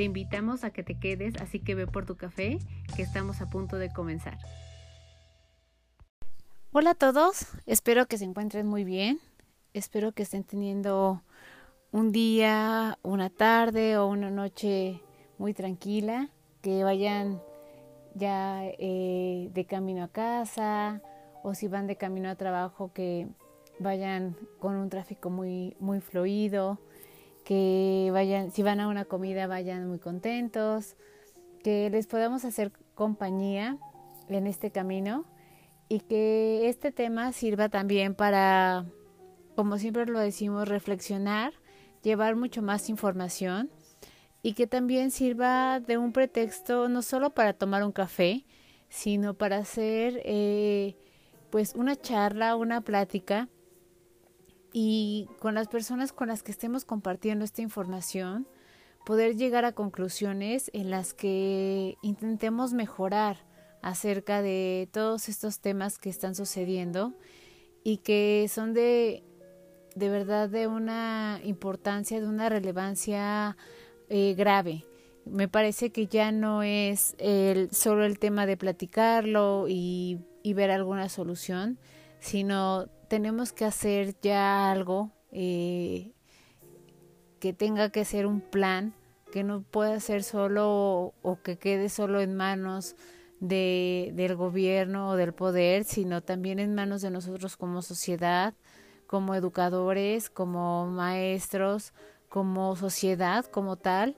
Te invitamos a que te quedes, así que ve por tu café, que estamos a punto de comenzar. Hola a todos, espero que se encuentren muy bien, espero que estén teniendo un día, una tarde o una noche muy tranquila, que vayan ya eh, de camino a casa o si van de camino a trabajo que vayan con un tráfico muy muy fluido que vayan, si van a una comida, vayan muy contentos, que les podamos hacer compañía en este camino y que este tema sirva también para, como siempre lo decimos, reflexionar, llevar mucho más información y que también sirva de un pretexto no solo para tomar un café, sino para hacer eh, pues una charla, una plática y con las personas con las que estemos compartiendo esta información, poder llegar a conclusiones en las que intentemos mejorar acerca de todos estos temas que están sucediendo y que son de, de verdad de una importancia, de una relevancia eh, grave. Me parece que ya no es el, solo el tema de platicarlo y, y ver alguna solución, sino tenemos que hacer ya algo eh, que tenga que ser un plan, que no pueda ser solo o, que quede solo en manos de, del gobierno o del poder, sino también en manos de nosotros como sociedad, como educadores, como maestros, como sociedad, como tal.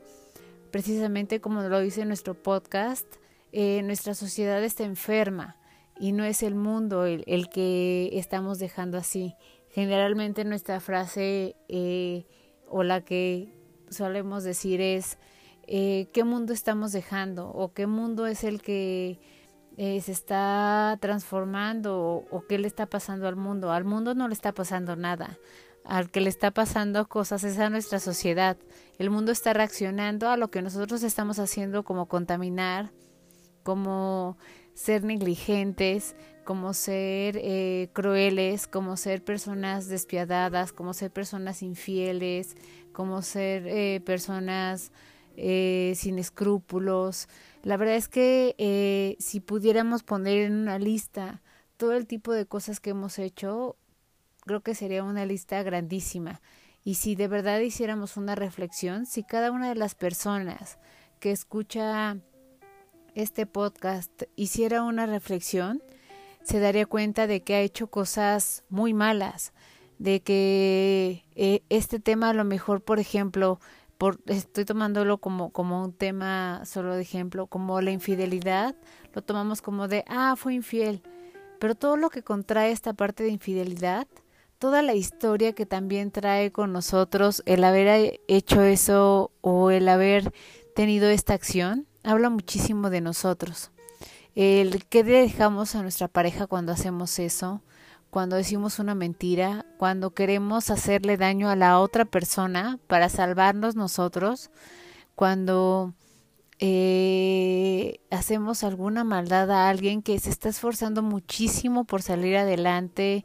Precisamente como lo dice nuestro podcast, eh, nuestra sociedad está enferma y no es el mundo el, el que estamos dejando así. Generalmente nuestra frase eh, o la que solemos decir es eh, qué mundo estamos dejando o qué mundo es el que eh, se está transformando o, o, qué le está pasando al mundo. Al mundo no le está pasando nada. Al que le está pasando cosas es a nuestra sociedad. El mundo está reaccionando a lo que nosotros estamos haciendo como contaminar, como ser negligentes, como ser eh, crueles, como ser personas despiadadas, como ser personas infieles, como ser eh, personas eh, sin escrúpulos. La verdad es que si pudiéramos poner en una lista todo el tipo de cosas que hemos hecho, creo que sería una lista grandísima. Y si de verdad hiciéramos una reflexión, si cada una de las personas que escucha este podcast hiciera una reflexión, se daría cuenta de que ha hecho cosas muy malas, de que eh, este tema a lo mejor, por ejemplo, por, estoy tomándolo como, como un tema solo de ejemplo, como la infidelidad, lo tomamos como de, ah, fue infiel, pero todo lo que contrae esta parte de infidelidad, toda la historia que también trae con nosotros el haber hecho eso o el haber tenido esta acción, habla muchísimo de nosotros. El que dejamos a nuestra pareja cuando hacemos eso, cuando decimos una mentira, cuando queremos hacerle daño a la otra persona para salvarnos nosotros, cuando eh, hacemos alguna maldad a alguien que se está esforzando muchísimo por salir adelante,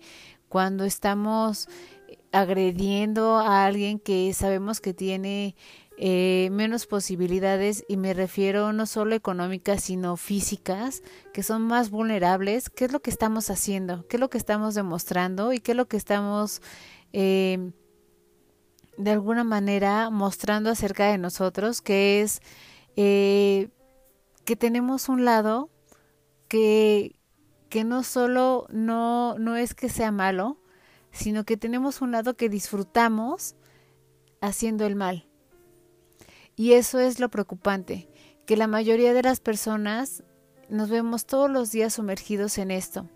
cuando estamos agrediendo a alguien que sabemos que tiene eh, menos posibilidades y me refiero no solo económicas sino físicas que son más vulnerables qué es lo que estamos haciendo qué es lo que estamos demostrando y qué es lo que estamos eh, de alguna manera mostrando acerca de nosotros que es eh, que tenemos un lado que que no solo no no es que sea malo sino que tenemos un lado que disfrutamos haciendo el mal y eso es lo preocupante, que la mayoría de las personas nos vemos todos los días sumergidos en esto.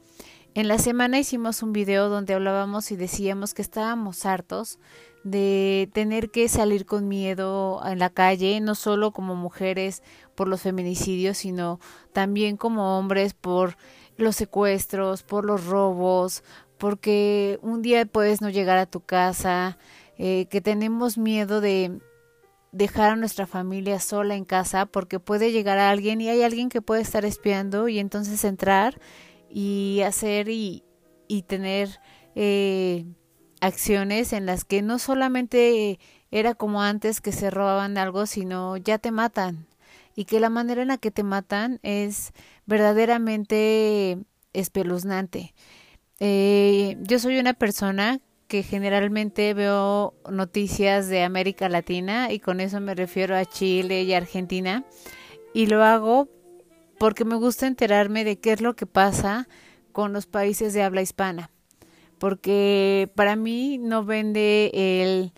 En la semana hicimos un video donde hablábamos y decíamos que estábamos hartos de tener que salir con miedo en la calle, no solo como mujeres por los feminicidios, sino también como hombres por los secuestros, por los robos, porque un día puedes no llegar a tu casa, eh, que tenemos miedo de dejar a nuestra familia sola en casa porque puede llegar a alguien y hay alguien que puede estar espiando y entonces entrar y hacer y, y tener eh, acciones en las que no solamente era como antes que se robaban algo, sino ya te matan y que la manera en la que te matan es verdaderamente espeluznante. Eh, yo soy una persona que generalmente veo noticias de América Latina y con eso me refiero a Chile y Argentina y lo hago porque me gusta enterarme de qué es lo que pasa con los países de habla hispana porque para mí no vende el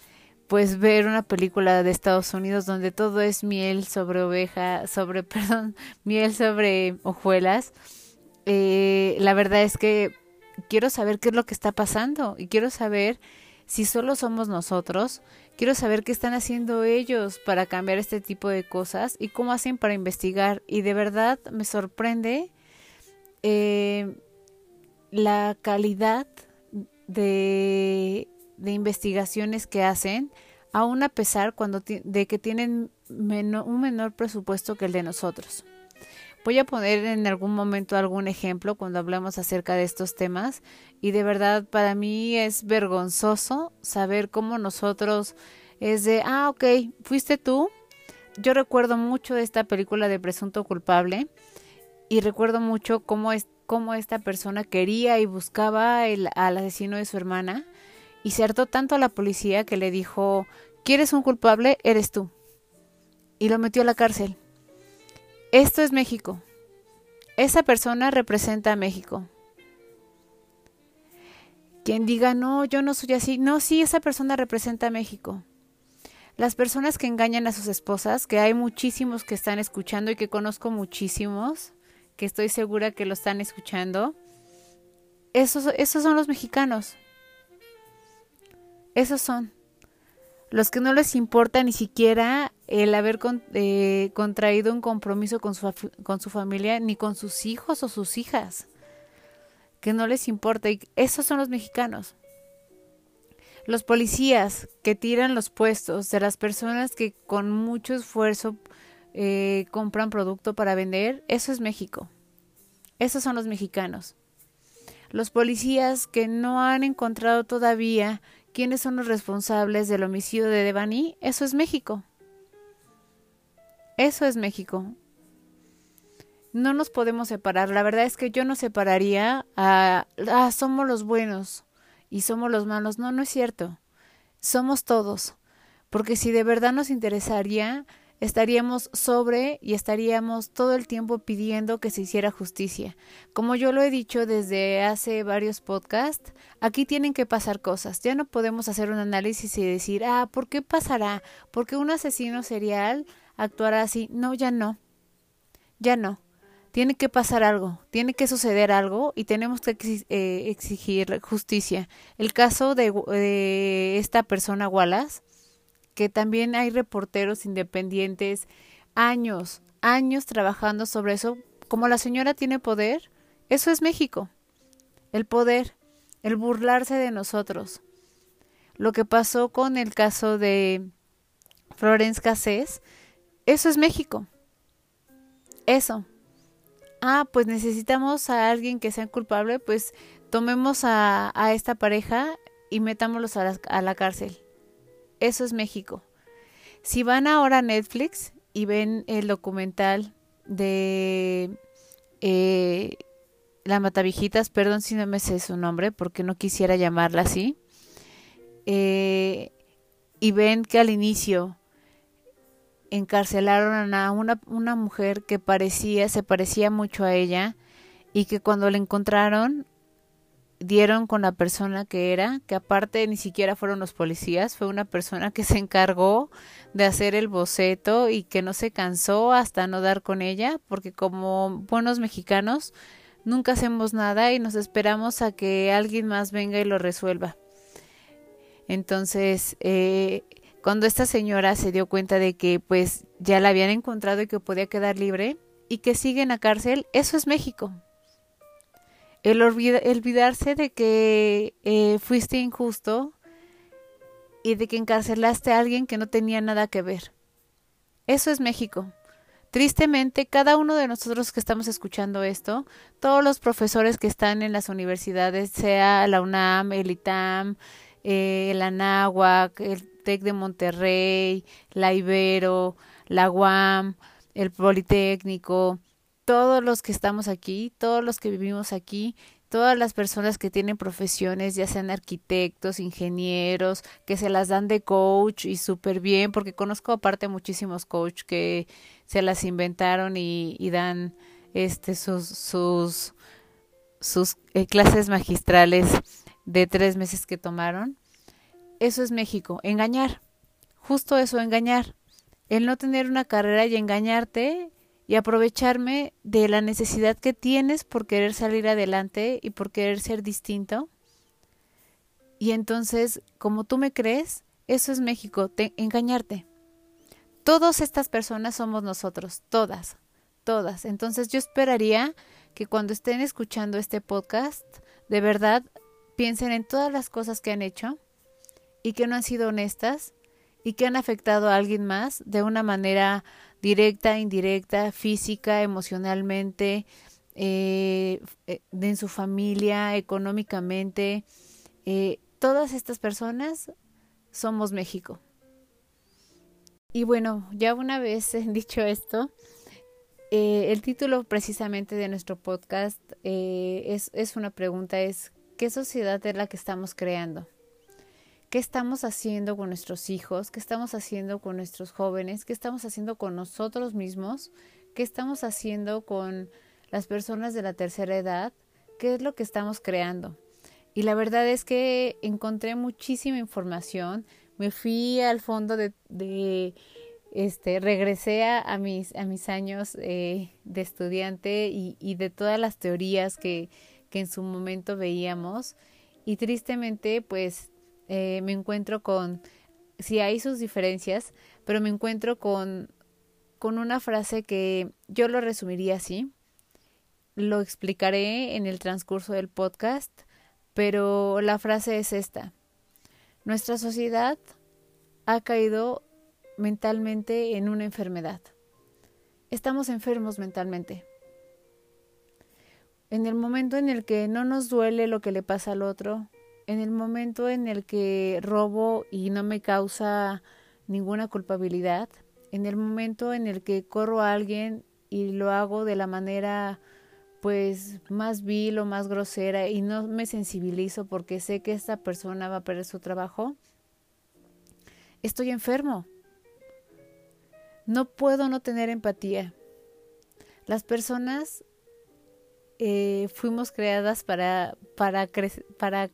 pues ver una película de Estados Unidos donde todo es miel sobre oveja, sobre, perdón, miel sobre hojuelas. Eh, la verdad es que quiero saber qué es lo que está pasando y quiero saber si solo somos nosotros, quiero saber qué están haciendo ellos para cambiar este tipo de cosas y cómo hacen para investigar. Y de verdad me sorprende eh, la calidad de, investigaciones que hacen, aún a pesar cuando de que tienen un menor presupuesto que el de nosotros. Voy a poner en algún momento algún ejemplo cuando hablemos acerca de estos temas y de verdad para mí es vergonzoso saber cómo nosotros es de, ah, ok, fuiste tú. Yo recuerdo mucho esta película de Presunto Culpable y recuerdo mucho cómo es, cómo esta persona quería y buscaba el, al asesino de su hermana y se hartó tanto a la policía que le dijo, ¿quieres un culpable? Eres tú. Y lo metió a la cárcel. Esto es México. Esa persona representa a México. Quien diga, no, yo no soy así. No, sí, esa persona representa a México. Las personas que engañan a sus esposas, que hay muchísimos que están escuchando y que conozco muchísimos, que estoy segura que lo están escuchando, esos, esos son los mexicanos. Esos son. Los que no les importa ni siquiera el haber eh, contraído un compromiso con su, con su familia, ni con sus hijos o sus hijas. Que no les importa. Y esos son los mexicanos. Los policías que tiran los puestos de las personas que con mucho esfuerzo eh, compran producto para vender, eso es México. Esos son los mexicanos. Los policías que no han encontrado todavía quiénes son los responsables del homicidio de Devani, eso es México. Eso es México. No nos podemos separar. La verdad es que yo no separaría a, ah, somos los buenos y somos los malos. No, no es cierto. Somos todos. Porque si de verdad nos interesaría, estaríamos sobre y estaríamos todo el tiempo pidiendo que se hiciera justicia. Como yo lo he dicho desde hace varios podcasts, aquí tienen que pasar cosas. Ya no podemos hacer un análisis y decir, ah, ¿por qué pasará? ¿Por qué un asesino serial actuará así? No, ya no. Ya no. Tiene que pasar algo, tiene que suceder algo y tenemos que eh, exigir justicia. El caso de, de esta persona Wallace, que también hay reporteros independientes años, años trabajando sobre eso. Como la señora tiene poder, eso es México. El poder, el burlarse de nosotros. Lo que pasó con el caso de Florence Cassés, eso es México. Eso. Ah, pues necesitamos a alguien que sea culpable, pues tomemos a, esta pareja y metámoslos a a la cárcel. Eso es México. Si van ahora a Netflix y ven el documental de eh, La Matavijitas, perdón si no me sé su nombre porque no quisiera llamarla así, eh, y ven que al inicio encarcelaron a una, una mujer que parecía, se parecía mucho a ella, y que cuando la encontraron dieron con la persona que era, que aparte ni siquiera fueron los policías, fue una persona que se encargó de hacer el boceto y que no se cansó hasta no dar con ella, porque como buenos mexicanos nunca hacemos nada y nos esperamos a que alguien más venga y lo resuelva. Entonces, eh, cuando esta señora se dio cuenta de que pues ya la habían encontrado y que podía quedar libre y que sigue en la cárcel, eso es México. El, olvidarse de que eh, fuiste injusto y de que encarcelaste a alguien que no tenía nada que ver. Eso es México. Tristemente, cada uno de nosotros que estamos escuchando esto, todos los profesores que están en las universidades, sea la UNAM, el ITAM, eh, el ANAHUAC, el TEC de Monterrey, la Ibero, la UAM, el Politécnico, todos los que estamos aquí, todos los que vivimos aquí, todas las personas que tienen profesiones, ya sean arquitectos, ingenieros, que se las dan de coach y súper bien, porque conozco aparte muchísimos coach que se las inventaron y, dan este sus sus eh, clases magistrales de tres meses que tomaron. Eso es México, engañar, justo eso, engañar, el no tener una carrera y engañarte y aprovecharme de la necesidad que tienes por querer salir adelante y por querer ser distinto. Y entonces, como tú me crees, eso es México, engañarte. Todas estas personas somos nosotros, todas, todas. Entonces yo esperaría que cuando estén escuchando este podcast, de verdad piensen en todas las cosas que han hecho y que no han sido honestas y que han afectado a alguien más de una manera directa, indirecta, física, emocionalmente, eh, eh, en su familia, económicamente. Eh, todas estas personas somos México. Y bueno, ya una vez dicho esto, el título precisamente de nuestro podcast es, es una pregunta, es ¿qué sociedad es la que estamos creando? Qué estamos haciendo con nuestros hijos, qué estamos haciendo con nuestros jóvenes, qué estamos haciendo con nosotros mismos, qué estamos haciendo con las personas de la tercera edad, qué es lo que estamos creando. Y la verdad es que encontré muchísima información, me fui al fondo de, este, regresé a, mis, a mis años eh, de estudiante y, y, de todas las teorías que, que en su momento veíamos. Y tristemente, pues eh, me encuentro con, si hay sus diferencias, pero me encuentro con, con una frase que yo lo resumiría así. Lo explicaré en el transcurso del podcast, pero la frase es esta. Nuestra sociedad ha caído mentalmente en una enfermedad. Estamos enfermos mentalmente. En el momento en el que no nos duele lo que le pasa al otro, en el momento en el que robo y no me causa ninguna culpabilidad, en el momento en el que corro a alguien y lo hago de la manera pues más vil o más grosera y no me sensibilizo porque sé que esta persona va a perder su trabajo, estoy enfermo. No puedo no tener empatía. Las personas eh, fuimos creadas para, para, para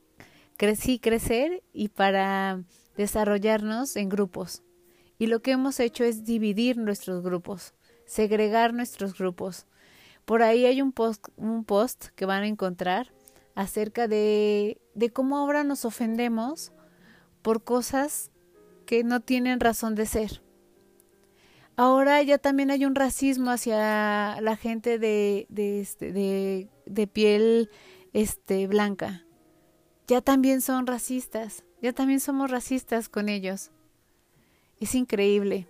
crecí crecer y para desarrollarnos en grupos. Y lo que hemos hecho es dividir nuestros grupos, segregar nuestros grupos. Por ahí hay un post, un post que van a encontrar acerca de, de cómo ahora nos ofendemos por cosas que no tienen razón de ser. Ahora ya también hay un racismo hacia la gente de, de, este, de, de piel este, blanca ya también son racistas, ya también somos racistas con ellos. Es increíble.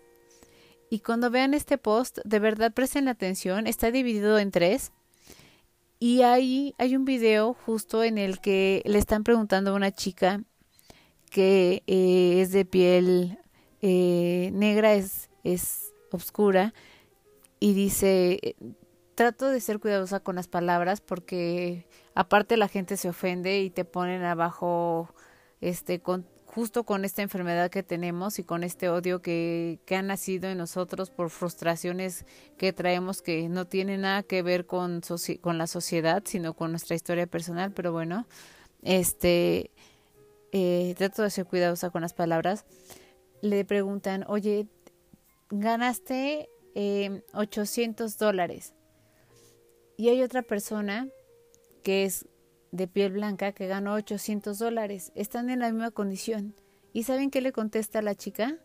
Y cuando vean este post, de verdad presten atención, está dividido en tres. Y ahí hay un video justo en el que le están preguntando a una chica que eh, es de piel eh, negra, es, es oscura, y dice, trato de ser cuidadosa con las palabras porque aparte la gente se ofende y te ponen abajo este con justo con esta enfermedad que tenemos y con este odio que, que ha nacido en nosotros por frustraciones que traemos que no tienen nada que ver con, con la sociedad, sino con nuestra historia personal, pero bueno, este, eh, trato de ser cuidadosa con las palabras. Le preguntan, oye, ganaste eh, 800 dólares y hay otra persona que es de piel blanca que ganó 800 dólares. Están en la misma condición. ¿Y saben qué le contesta a la chica?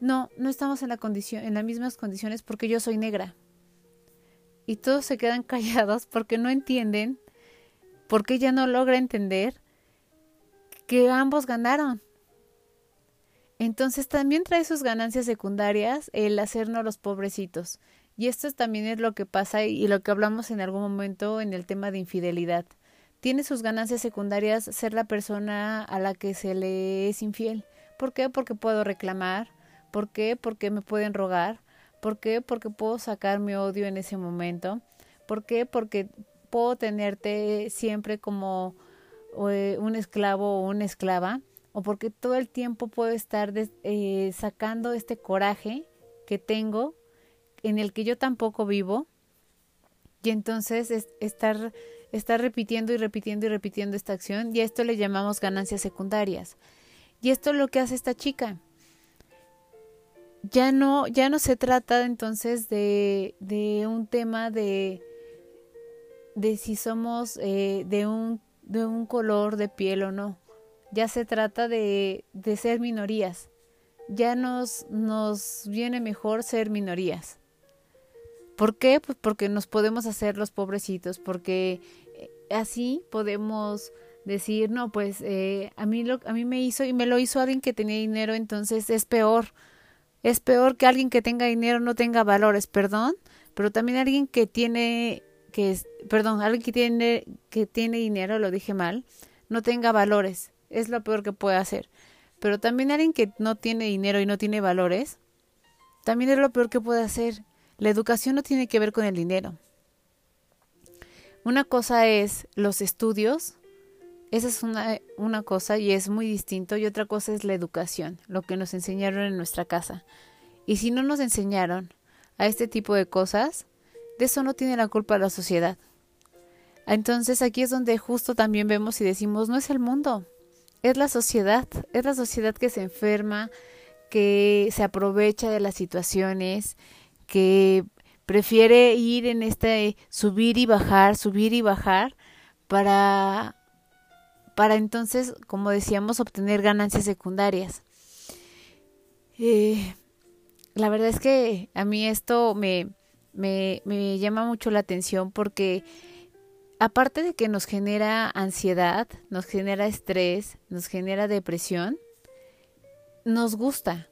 No, no estamos en, la condición, en las mismas condiciones porque yo soy negra. Y todos se quedan callados porque no entienden, porque ella no logra entender que ambos ganaron. Entonces también trae sus ganancias secundarias el hacernos los pobrecitos. Y esto también es lo que pasa y lo que hablamos en algún momento en el tema de infidelidad. Tiene sus ganancias secundarias ser la persona a la que se le es infiel. ¿Por qué? Porque puedo reclamar. ¿Por qué? Porque me pueden rogar. ¿Por qué? Porque puedo sacar mi odio en ese momento. ¿Por qué? Porque puedo tenerte siempre como eh, un esclavo o una esclava. O porque todo el tiempo puedo estar eh, sacando este coraje que tengo en el que yo tampoco vivo y entonces es estar, estar repitiendo y repitiendo y repitiendo esta acción y a esto le llamamos ganancias secundarias. Y esto es lo que hace esta chica. Ya no, ya no se trata entonces de, de un tema de, de si somos eh, de, un, de un color de piel o no. Ya se trata de, de ser minorías. Ya nos, nos viene mejor ser minorías. ¿Por qué? Pues porque nos podemos hacer los pobrecitos, porque eh, así podemos decir, no, pues eh, a, mí lo, a mí me hizo y me lo hizo alguien que tenía dinero, entonces es peor. Es peor que alguien que tenga dinero no tenga valores, perdón, pero también alguien que tiene, que perdón, alguien que tiene, que tiene dinero, lo dije mal, no tenga valores, es lo peor que puede hacer. Pero también alguien que no tiene dinero y no tiene valores, también es lo peor que puede hacer la educación no tiene que ver con el dinero. Una cosa es los estudios, esa es una, una, cosa y es muy distinto, y otra cosa es la educación, lo que nos enseñaron en nuestra casa. Y si no nos enseñaron a este tipo de cosas, de eso no tiene la culpa la sociedad. Entonces aquí es donde justo también vemos y decimos, no es el mundo, es la sociedad, es la sociedad que se enferma, que se aprovecha de las situaciones, que prefiere ir en este subir y bajar, subir y bajar para para entonces, como decíamos, obtener ganancias secundarias. Eh, la verdad es que a mí esto me, me, me llama mucho la atención porque aparte de que nos genera ansiedad, nos genera estrés, nos genera depresión, nos gusta.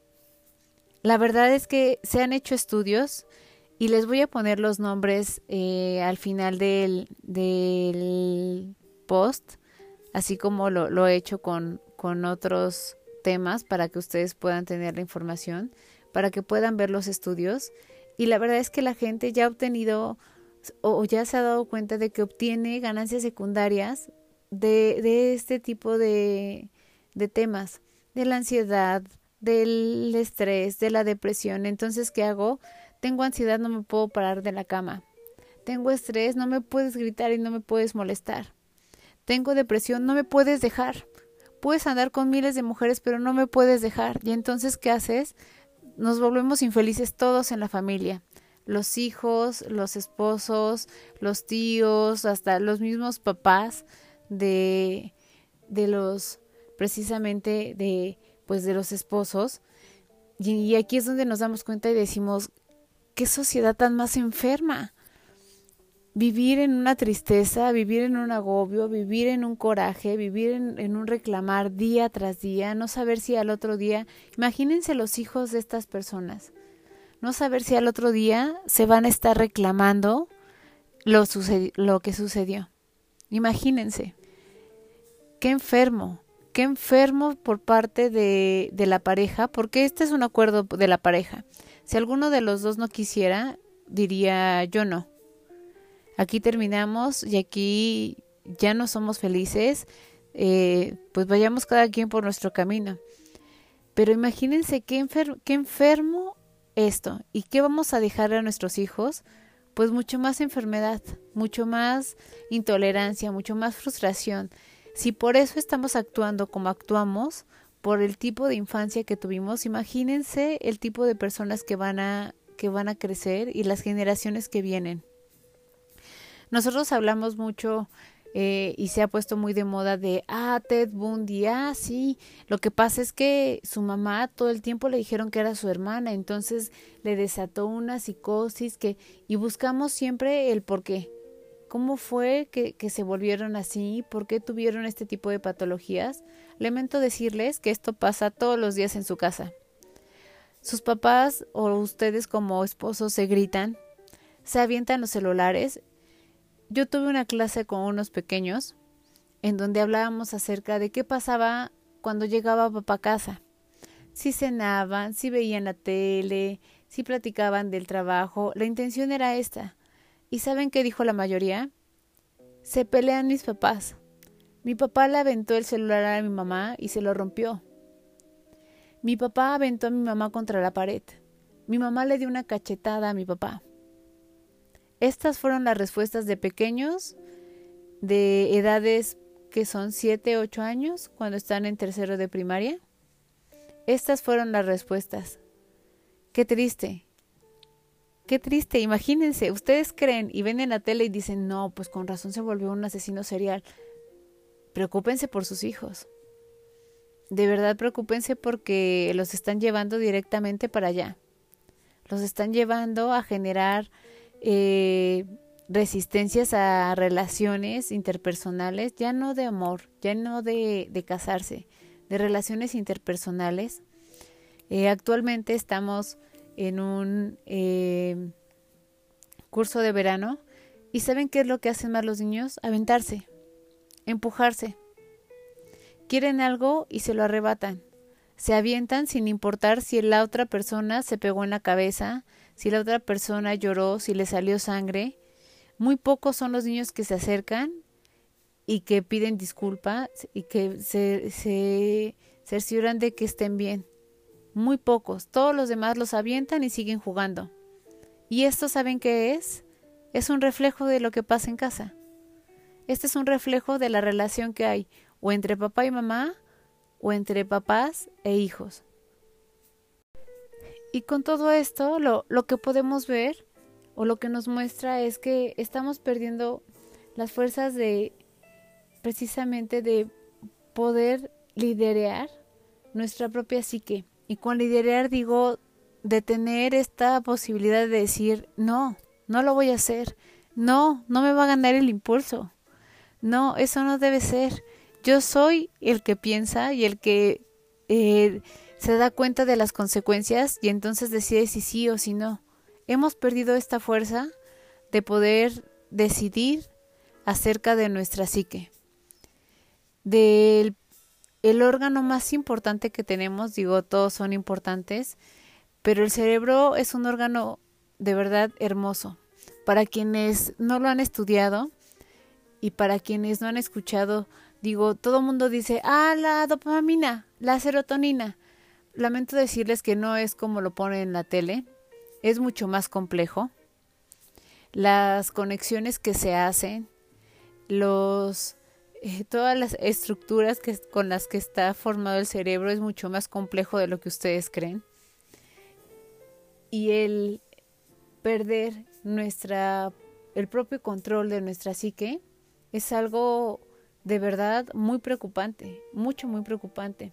La verdad es que se han hecho estudios y les voy a poner los nombres eh, al final del, del, post, así como lo, lo he hecho con, con otros temas para que ustedes puedan tener la información, para que puedan ver los estudios. Y la verdad es que la gente ya ha obtenido o ya se ha dado cuenta de que obtiene ganancias secundarias de, de este tipo de, de temas, de la ansiedad, del estrés, de la depresión. Entonces, ¿qué hago? Tengo ansiedad, no me puedo parar de la cama. Tengo estrés, no me puedes gritar y no me puedes molestar. Tengo depresión, no me puedes dejar. Puedes andar con miles de mujeres, pero no me puedes dejar. Y entonces, ¿qué haces? Nos volvemos infelices todos en la familia. Los hijos, los esposos, los tíos, hasta los mismos papás de, de los, precisamente de pues de los esposos. Y, aquí es donde nos damos cuenta y decimos, qué sociedad tan más enferma. Vivir en una tristeza, vivir en un agobio, vivir en un coraje, vivir en, un reclamar día tras día, no saber si al otro día, imagínense los hijos de estas personas, no saber si al otro día se van a estar reclamando lo, lo que sucedió. Imagínense, qué enfermo, qué enfermo por parte de, de la pareja, porque este es un acuerdo de la pareja. Si alguno de los dos no quisiera, diría yo no. Aquí terminamos y aquí ya no somos felices, eh, pues vayamos cada quien por nuestro camino. Pero imagínense qué, qué enfermo esto y qué vamos a dejar a nuestros hijos, pues mucho más enfermedad, mucho más intolerancia, mucho más frustración. Si por eso estamos actuando como actuamos, por el tipo de infancia que tuvimos, imagínense el tipo de personas que van a que van a crecer y las generaciones que vienen. Nosotros hablamos mucho eh, y se ha puesto muy de moda de, ah, Ted Bundy, ah, sí. Lo que pasa es que su mamá todo el tiempo le dijeron que era su hermana, entonces le desató una psicosis que, y buscamos siempre el por qué. ¿Cómo fue que, se volvieron así? ¿Por qué tuvieron este tipo de patologías? Lamento decirles que esto pasa todos los días en su casa. Sus papás o ustedes como esposos se gritan, se avientan los celulares. Yo tuve una clase con unos pequeños en donde hablábamos acerca de qué pasaba cuando llegaba papá a casa. Si cenaban, si veían la tele, si platicaban del trabajo. La intención era esta. ¿Y saben qué dijo la mayoría? Se pelean mis papás. Mi papá le aventó el celular a mi mamá y se lo rompió. Mi papá aventó a mi mamá contra la pared. Mi mamá le dio una cachetada a mi papá. Estas fueron las respuestas de pequeños de edades que son 7, 8 años cuando están en tercero de primaria. Estas fueron las respuestas. Qué triste. Qué triste. Imagínense, ustedes creen y ven en la tele y dicen, no, pues con razón se volvió un asesino serial. Preocúpense por sus hijos. De verdad preocúpense porque los están llevando directamente para allá. Los están llevando a generar eh, resistencias a relaciones interpersonales, ya no de amor, ya no de, casarse, de relaciones interpersonales. Eh, actualmente estamos en un eh, curso de verano y ¿saben qué es lo que hacen más los niños? Aventarse, empujarse. Quieren algo y se lo arrebatan. Se avientan sin importar si la otra persona se pegó en la cabeza, si la otra persona lloró, si le salió sangre. Muy pocos son los niños que se acercan y que piden disculpas y que se, se cercioran de que estén bien. Muy pocos. Todos los demás los avientan y siguen jugando. ¿Y esto saben qué es? Es un reflejo de lo que pasa en casa. Este es un reflejo de la relación que hay o entre papá y mamá o entre papás e hijos. Y con todo esto, lo, lo que podemos ver o lo que nos muestra es que estamos perdiendo las fuerzas de precisamente de poder liderar nuestra propia psique. Y con liderar digo de tener esta posibilidad de decir, no, no lo voy a hacer, no, no me va a ganar el impulso, no, eso no debe ser. Yo soy el que piensa y el que eh, se da cuenta de las consecuencias y entonces decide si sí o si no. Hemos perdido esta fuerza de poder decidir acerca de nuestra psique. Del el órgano más importante que tenemos, digo, todos son importantes, pero el cerebro es un órgano de verdad hermoso. Para quienes no lo han estudiado y para quienes no han escuchado, digo, todo el mundo dice, ah, la dopamina, la serotonina. Lamento decirles que no es como lo pone en la tele, es mucho más complejo. Las conexiones que se hacen, los eh, todas las estructuras que, con las que está formado el cerebro es mucho más complejo de lo que ustedes creen. Y el perder nuestra el propio control de nuestra psique es algo de verdad muy preocupante, mucho muy preocupante.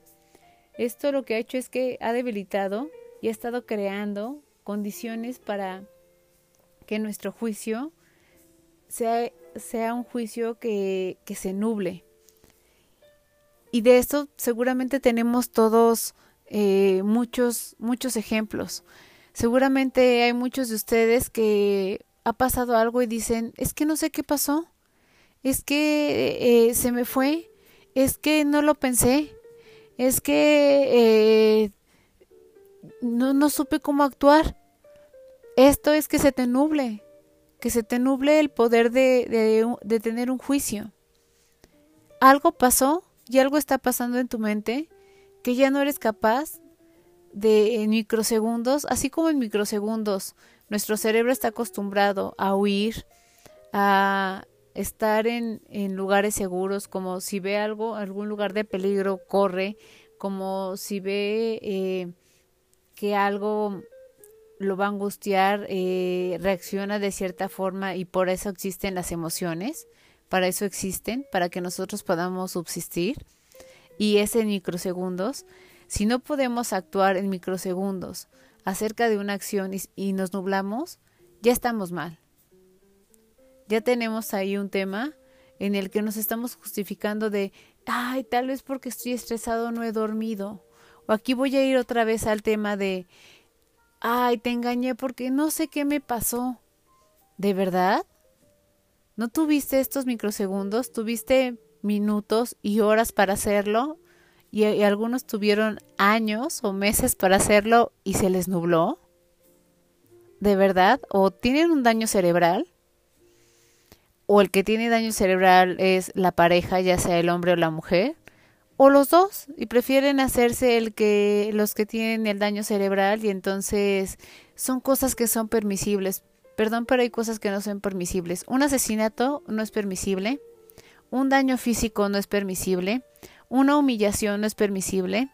Esto lo que ha hecho es que ha debilitado y ha estado creando condiciones para que nuestro juicio sea, sea un juicio que, que se nuble. Y de esto seguramente tenemos todos eh, muchos, muchos ejemplos. Seguramente hay muchos de ustedes que ha pasado algo y dicen, es que no sé qué pasó, es que eh, se me fue, es que no lo pensé, es que eh, no, no supe cómo actuar. Esto es que se te nuble, que se te nuble el poder de, de, tener un juicio. Algo pasó y algo está pasando en tu mente que ya no eres capaz de en microsegundos, así como en microsegundos, nuestro cerebro está acostumbrado a huir, a estar en, en lugares seguros, como si ve algo, algún lugar de peligro, corre, como si ve eh, que algo lo va a angustiar, eh, reacciona de cierta forma y por eso existen las emociones, para eso existen, para que nosotros podamos subsistir, y es en microsegundos. Si no podemos actuar en microsegundos acerca de una acción y, y nos nublamos, ya estamos mal. Ya tenemos ahí un tema en el que nos estamos justificando de, ay, tal vez porque estoy estresado no he dormido. O aquí voy a ir otra vez al tema de, ay, te engañé porque no sé qué me pasó. ¿De verdad? ¿No tuviste estos microsegundos? ¿Tuviste minutos y horas para hacerlo? Y, algunos tuvieron años o meses para hacerlo y se les nubló? ¿De verdad? ¿O tienen un daño cerebral? ¿O el que tiene daño cerebral es la pareja, ya sea el hombre o la mujer? O los dos y prefieren hacerse el que los que tienen el daño cerebral y entonces son cosas que son permisibles. Perdón, pero hay cosas que no son permisibles. Un asesinato no es permisible, un daño físico no es permisible, una humillación no es permisible,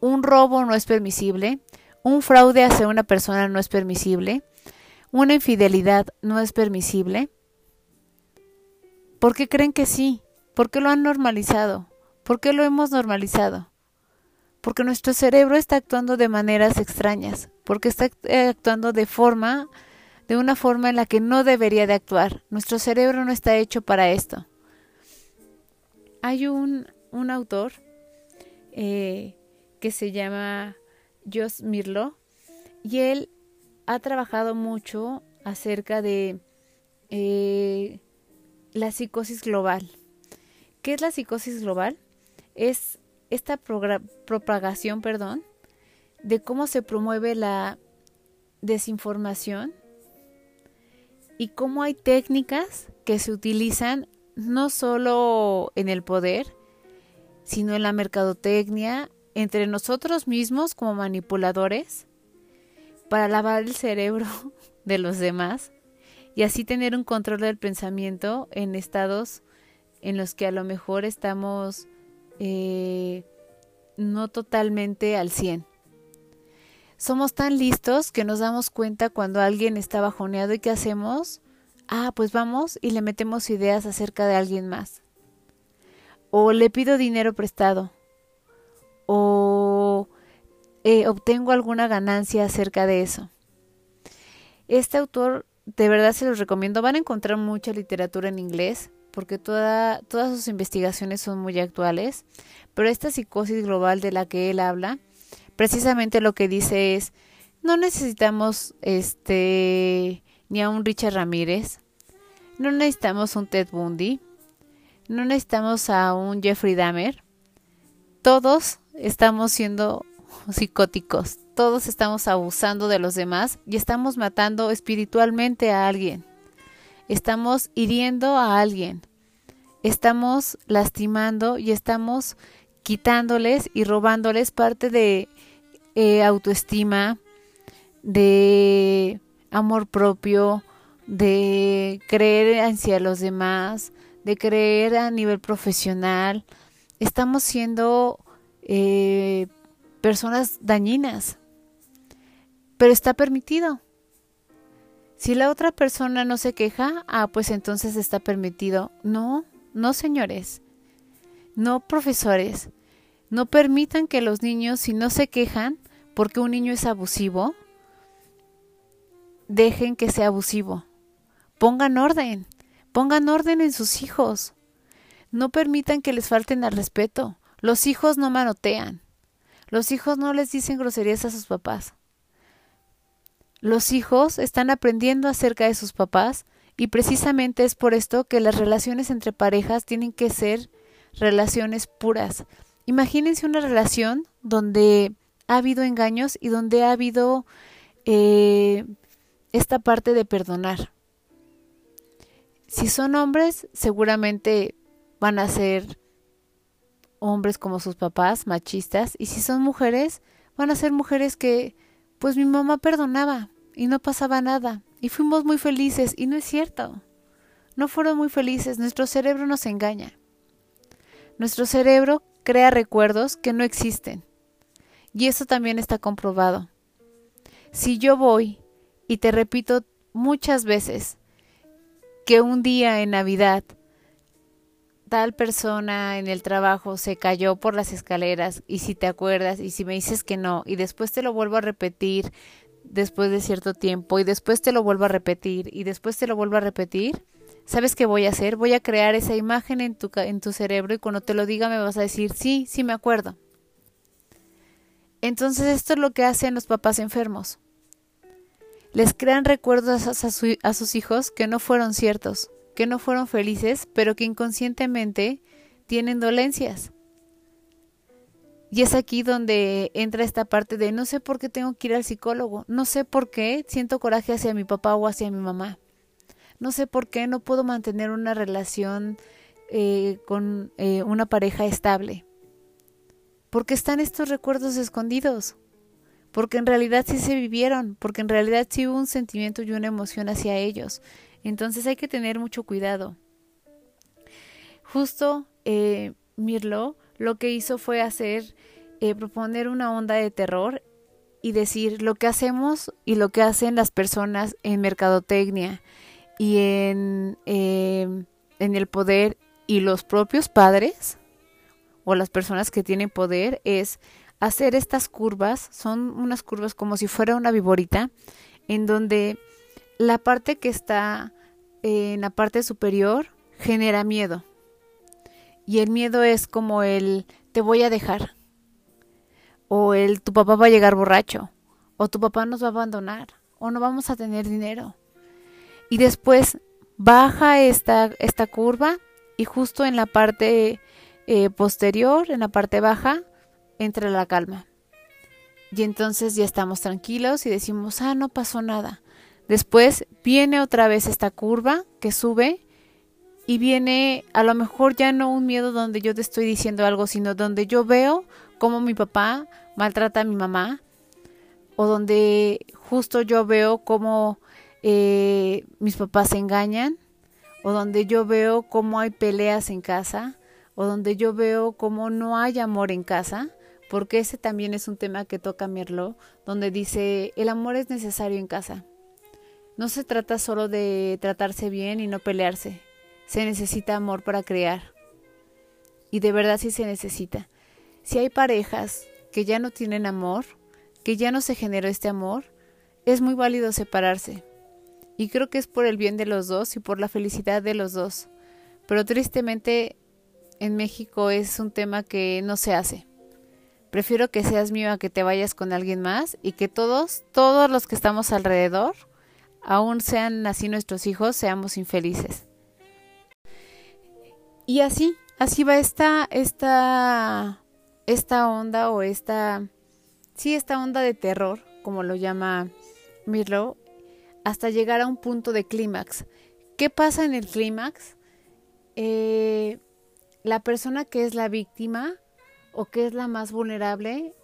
un robo no es permisible, un fraude hacia una persona no es permisible, una infidelidad no es permisible. ¿Por qué creen que sí? ¿Por qué lo han normalizado? ¿Por qué lo hemos normalizado? Porque nuestro cerebro está actuando de maneras extrañas, porque está eh, actuando de forma, de una forma en la que no debería de actuar. Nuestro cerebro no está hecho para esto. Hay un, un autor eh, que se llama Jos Mirlo y él ha trabajado mucho acerca de eh, la psicosis global. ¿Qué es la psicosis global? Es esta propagación, perdón, de cómo se promueve la desinformación y cómo hay técnicas que se utilizan no solo en el poder, sino en la mercadotecnia, entre nosotros mismos como manipuladores, para lavar el cerebro de los demás y así tener un control del pensamiento en estados en los que a lo mejor estamos eh, no totalmente al 100. Somos tan listos que nos damos cuenta cuando alguien está bajoneado y ¿qué hacemos? Ah, pues vamos y le metemos ideas acerca de alguien más. O le pido dinero prestado. O eh, obtengo alguna ganancia acerca de eso. Este autor, de verdad se los recomiendo. Van a encontrar mucha literatura en inglés porque toda, todas sus investigaciones son muy actuales, pero esta psicosis global de la que él habla, precisamente lo que dice es, no necesitamos este ni a un Richard Ramírez, no necesitamos un Ted Bundy, no necesitamos a un Jeffrey Dahmer, todos estamos siendo psicóticos, todos estamos abusando de los demás y estamos matando espiritualmente a alguien. Estamos hiriendo a alguien, estamos lastimando y estamos quitándoles y robándoles parte de eh, autoestima, de amor propio, de creer hacia los demás, de creer a nivel profesional. Estamos siendo eh, personas dañinas, pero está permitido. Si la otra persona no se queja, ah, pues entonces está permitido. No, no señores, no profesores, no permitan que los niños, si no se quejan porque un niño es abusivo, dejen que sea abusivo. Pongan orden, pongan orden en sus hijos. No permitan que les falten al respeto. Los hijos no manotean. Los hijos no les dicen groserías a sus papás. Los hijos están aprendiendo acerca de sus papás y precisamente es por esto que las relaciones entre parejas tienen que ser relaciones puras. Imagínense una relación donde ha habido engaños y donde ha habido eh, esta parte de perdonar. Si son hombres, seguramente van a ser hombres como sus papás, machistas, y si son mujeres, van a ser mujeres que pues mi mamá perdonaba y no pasaba nada y fuimos muy felices y no es cierto. No fueron muy felices, nuestro cerebro nos engaña. Nuestro cerebro crea recuerdos que no existen. Y eso también está comprobado. Si yo voy y te repito muchas veces que un día en Navidad tal persona en el trabajo se cayó por las escaleras y si te acuerdas y si me dices que no y después te lo vuelvo a repetir después de cierto tiempo y después te lo vuelvo a repetir y después te lo vuelvo a repetir, ¿sabes qué voy a hacer? Voy a crear esa imagen en tu, en tu cerebro y cuando te lo diga me vas a decir, sí, sí me acuerdo. Entonces esto es lo que hacen los papás enfermos. Les crean recuerdos a, a sus hijos que no fueron ciertos que no fueron felices, pero que inconscientemente tienen dolencias. Y es aquí donde entra esta parte de no sé por qué tengo que ir al psicólogo, no sé por qué siento coraje hacia mi papá o hacia mi mamá, no sé por qué no puedo mantener una relación eh, con eh, una pareja estable. Porque están estos recuerdos escondidos, porque en realidad sí se vivieron, porque en realidad sí hubo un sentimiento y una emoción hacia ellos, entonces hay que tener mucho cuidado. Justo eh, Mirlo lo que hizo fue hacer, eh, proponer una onda de terror y decir lo que hacemos y lo que hacen las personas en mercadotecnia y en, em, en el poder y los propios padres o las personas que tienen poder es hacer estas curvas, son unas curvas como si fuera una viborita, en donde la parte que está en la parte superior genera miedo. Y el miedo es como el te voy a dejar. O el tu papá va a llegar borracho. O tu papá nos va a abandonar. O no vamos a tener dinero. Y después baja esta, esta curva y justo en la parte eh, posterior, en la parte baja, entra la calma. Y entonces ya estamos tranquilos y decimos, ah, no pasó nada. Después viene otra vez esta curva que sube y viene a lo mejor ya no un miedo donde yo te estoy diciendo algo, sino donde yo veo cómo mi papá maltrata a mi mamá o donde justo yo veo cómo eh, mis papás se engañan o donde yo veo cómo hay peleas en casa o donde yo veo cómo no hay amor en casa porque ese también es un tema que toca Mirlo, donde dice el amor es necesario en casa. No se trata solo de tratarse bien y no pelearse. Se necesita amor para crear. Y de verdad sí se necesita. Si hay parejas que ya no tienen amor, que ya no se generó este amor, es muy válido separarse. Y creo que es por el bien de los dos y por la felicidad de los dos. Pero tristemente en México es un tema que no se hace. Prefiero que seas mío a que te vayas con alguien más y que todos, todos los que estamos alrededor, aún sean así nuestros hijos, seamos infelices. Y así, así va esta, esta, esta onda o esta, sí, esta onda de terror, como lo llama Mirlo, hasta llegar a un punto de clímax. ¿Qué pasa en el clímax? Eh, la persona que es la víctima o que es la más vulnerable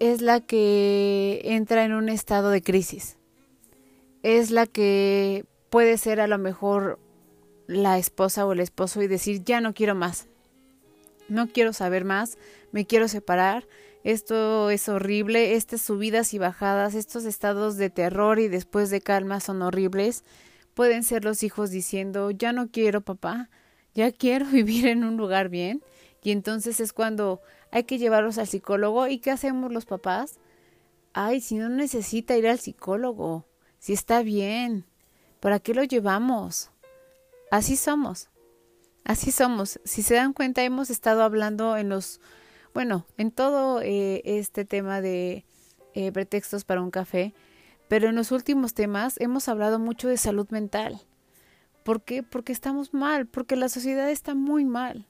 es la que entra en un estado de crisis es la que puede ser a lo mejor la esposa o el esposo y decir ya no quiero más, no quiero saber más, me quiero separar, esto es horrible, estas subidas y bajadas, estos estados de terror y después de calma son horribles. Pueden ser los hijos diciendo ya no quiero papá, ya quiero vivir en un lugar bien y entonces es cuando hay que llevarlos al psicólogo. Y ¿qué hacemos los papás? Ay, si no necesita ir al psicólogo, si está bien, ¿para qué lo llevamos? Así somos, así somos. Si se dan cuenta, hemos estado hablando en los, bueno, en todo eh, este tema de eh, pretextos para un café, pero en los últimos temas hemos hablado mucho de salud mental. ¿Por qué? Porque estamos mal, porque la sociedad está muy mal.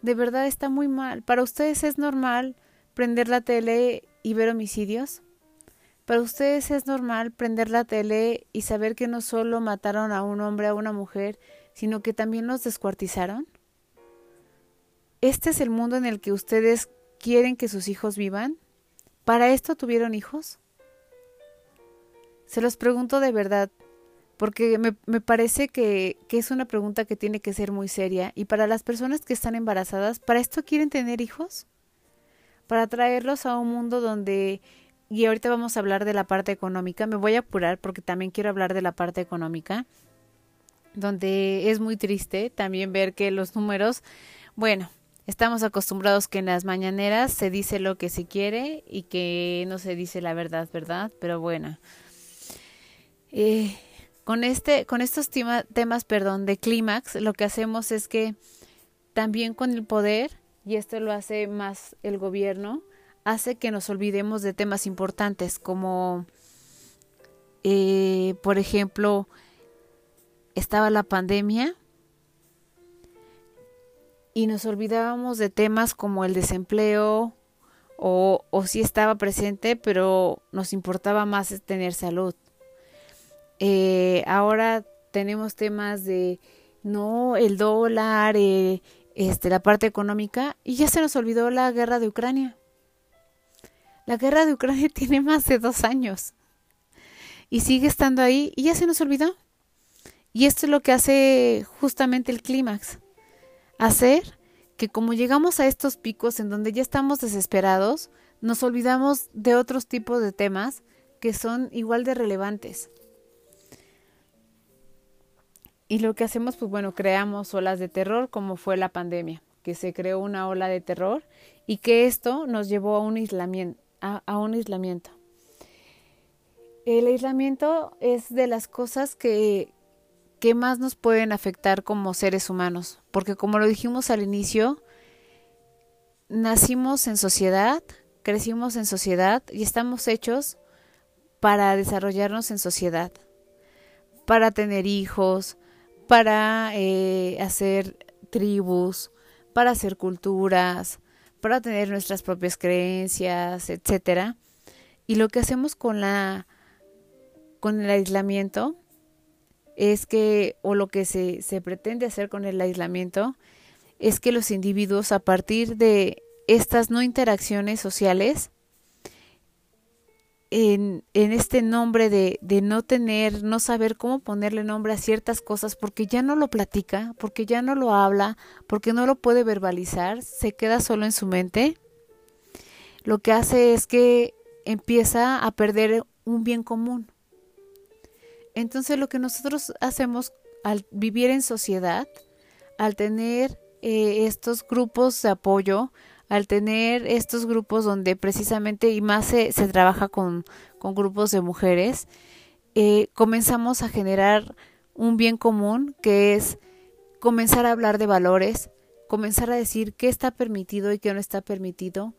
De verdad está muy mal. ¿Para ustedes es normal prender la tele y ver homicidios? ¿Para ustedes es normal prender la tele y saber que no solo mataron a un hombre, a una mujer, sino que también los descuartizaron? ¿Este es el mundo en el que ustedes quieren que sus hijos vivan? ¿Para esto tuvieron hijos? Se los pregunto de verdad, porque me, me parece que, que, es una pregunta que tiene que ser muy seria. Y para las personas que están embarazadas, ¿para esto quieren tener hijos? Para traerlos a un mundo donde y ahorita vamos a hablar de la parte económica. Me voy a apurar porque también quiero hablar de la parte económica. Donde es muy triste también ver que los números, bueno, estamos acostumbrados que en las mañaneras se dice lo que se quiere y que no se dice la verdad, ¿verdad? Pero bueno, eh, con este, con estos temas, perdón, de clímax, lo que hacemos es que también con el poder, y esto lo hace más el gobierno, hace que nos olvidemos de temas importantes como, eh, por ejemplo, estaba la pandemia y nos olvidábamos de temas como el desempleo o, si estaba presente, pero nos importaba más tener salud. Eh, ahora tenemos temas de no el dólar, eh, este, la parte económica y ya se nos olvidó la guerra de Ucrania. La guerra de Ucrania tiene más de dos años y sigue estando ahí y ya se nos olvidó. Y esto es lo que hace justamente el clímax. Hacer que como llegamos a estos picos en donde ya estamos desesperados, nos olvidamos de otros tipos de temas que son igual de relevantes. Y lo que hacemos, pues bueno, creamos olas de terror como fue la pandemia, que se creó una ola de terror y que esto nos llevó a un aislamiento. A, un aislamiento. El aislamiento es de las cosas que, que más nos pueden afectar como seres humanos, porque como lo dijimos al inicio, nacimos en sociedad, crecimos en sociedad y estamos hechos para desarrollarnos en sociedad, para tener hijos, para eh, hacer tribus, para hacer culturas, para tener nuestras propias creencias, etcétera. Y lo que hacemos con la con el aislamiento es que, o lo que se, se pretende hacer con el aislamiento, es que los individuos a partir de estas no interacciones sociales en, en este nombre de, de, no tener, no saber cómo ponerle nombre a ciertas cosas porque ya no lo platica, porque ya no lo habla, porque no lo puede verbalizar, se queda solo en su mente, lo que hace es que empieza a perder un bien común. Entonces lo que nosotros hacemos al vivir en sociedad, al tener eh, estos grupos de apoyo, al tener estos grupos donde precisamente y más se, se trabaja con, con, grupos de mujeres, eh, comenzamos a generar un bien común que es comenzar a hablar de valores, comenzar a decir qué está permitido y qué no está permitido.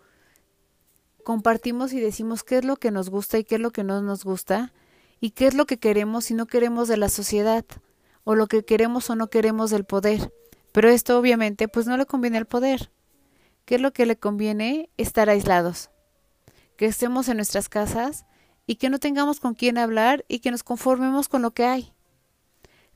Compartimos y decimos qué es lo que nos gusta y qué es lo que no nos gusta y qué es lo que queremos y no queremos de la sociedad o lo que queremos o no queremos del poder. Pero esto obviamente pues no le conviene al poder. ¿Qué es lo que le conviene? Estar aislados. Que estemos en nuestras casas y que no tengamos con quién hablar y que nos conformemos con lo que hay.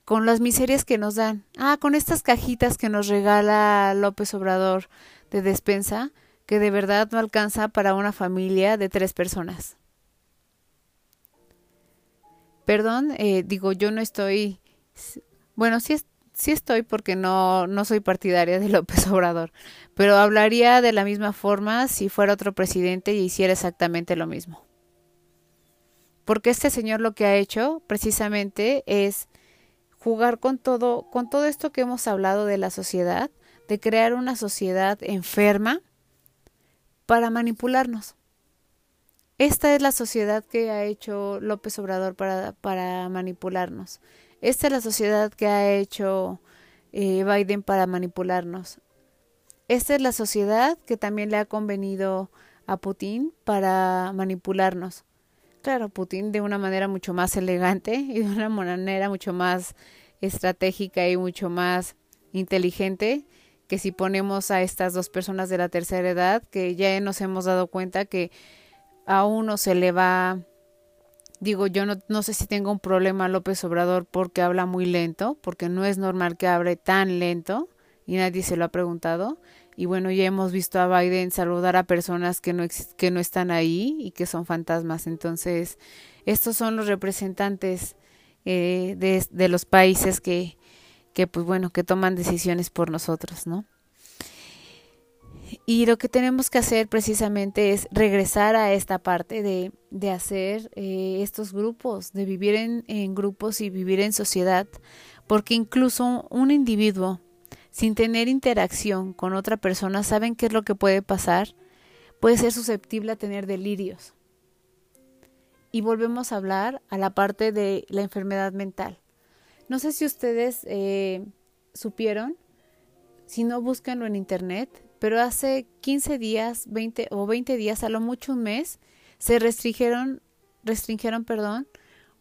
Con las miserias que nos dan. Ah, con estas cajitas que nos regala López Obrador de despensa, que de verdad no alcanza para una familia de tres personas. Perdón, eh, digo, yo no estoy. Bueno, sí, sí estoy porque no, no soy partidaria de López Obrador, pero hablaría de la misma forma si fuera otro presidente y hiciera exactamente lo mismo. Porque este señor lo que ha hecho precisamente es jugar con todo, con todo esto que hemos hablado de la sociedad, de crear una sociedad enferma para manipularnos. Esta es la sociedad que ha hecho López Obrador para, para manipularnos. Esta es la sociedad que ha hecho eh, Biden para manipularnos. Esta es la sociedad que también le ha convenido a Putin para manipularnos. Claro, Putin de una manera mucho más elegante y de una manera mucho más estratégica y mucho más inteligente que si ponemos a estas dos personas de la tercera edad, que ya nos hemos dado cuenta que a uno se le va Digo, yo no, no sé si tengo un problema López Obrador porque habla muy lento, porque no es normal que hable tan lento y nadie se lo ha preguntado. Y bueno, ya hemos visto a Biden saludar a personas que no, que no están ahí y que son fantasmas. Entonces, estos son los representantes eh, de, de los países que, que, pues bueno, que toman decisiones por nosotros, ¿no? Y lo que tenemos que hacer precisamente es regresar a esta parte de, de hacer eh, estos grupos, de vivir en, en grupos y vivir en sociedad, porque incluso un individuo sin tener interacción con otra persona saben qué es lo que puede pasar, puede ser susceptible a tener delirios. Y volvemos a hablar a la parte de la enfermedad mental. No sé si ustedes eh, supieron, si no búsquenlo en internet, pero hace 15 días, 20 o 20 días, a lo mucho un mes, se restringieron, restringieron, perdón,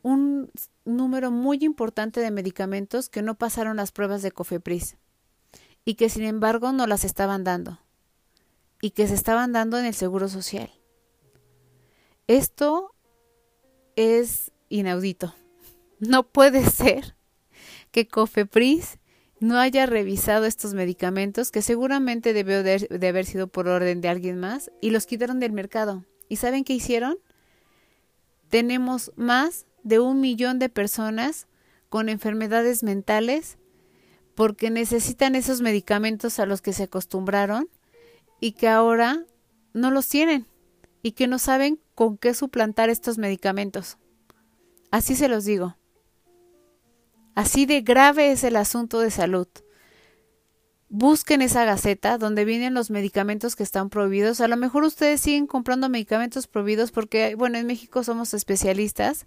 un número muy importante de medicamentos que no pasaron las pruebas de Cofepris y que sin embargo no las estaban dando y que se estaban dando en el Seguro Social. Esto es inaudito. No puede ser que Cofepris no haya revisado estos medicamentos que seguramente debió de, haber sido por orden de alguien más y los quitaron del mercado. ¿Y saben qué hicieron? Tenemos más de un millón de personas con enfermedades mentales porque necesitan esos medicamentos a los que se acostumbraron y que ahora no los tienen y que no saben con qué suplantar estos medicamentos. Así se los digo. Así de grave es el asunto de salud. Busquen esa gaceta donde vienen los medicamentos que están prohibidos. A lo mejor ustedes siguen comprando medicamentos prohibidos porque, bueno, en México somos especialistas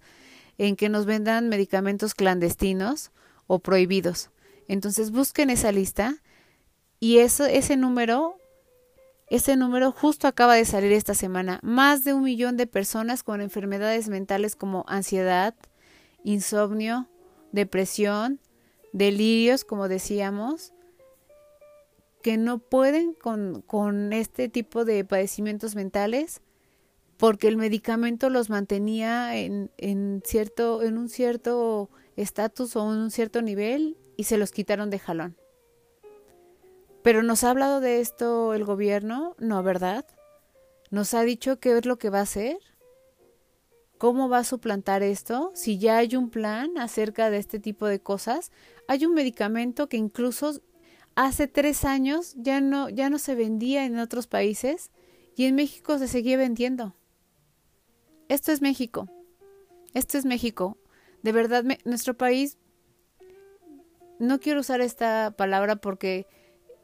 en que nos vendan medicamentos clandestinos o prohibidos. Entonces busquen esa lista y ese número, ese número justo acaba de salir esta semana. Más de un millón de personas con enfermedades mentales como ansiedad, insomnio, depresión, delirios, como decíamos, que no pueden con, con este tipo de padecimientos mentales porque el medicamento los mantenía en, en, cierto, en un cierto estatus o en un cierto nivel y se los quitaron de jalón. Pero nos ha hablado de esto el gobierno, no, ¿verdad? Nos ha dicho qué es lo que va a hacer, cómo va a suplantar esto, si ya hay un plan acerca de este tipo de cosas. Hay un medicamento que incluso hace tres años ya no, ya no se vendía en otros países y en México se seguía vendiendo. Esto es México. Esto es México. De verdad, nuestro país no quiero usar esta palabra porque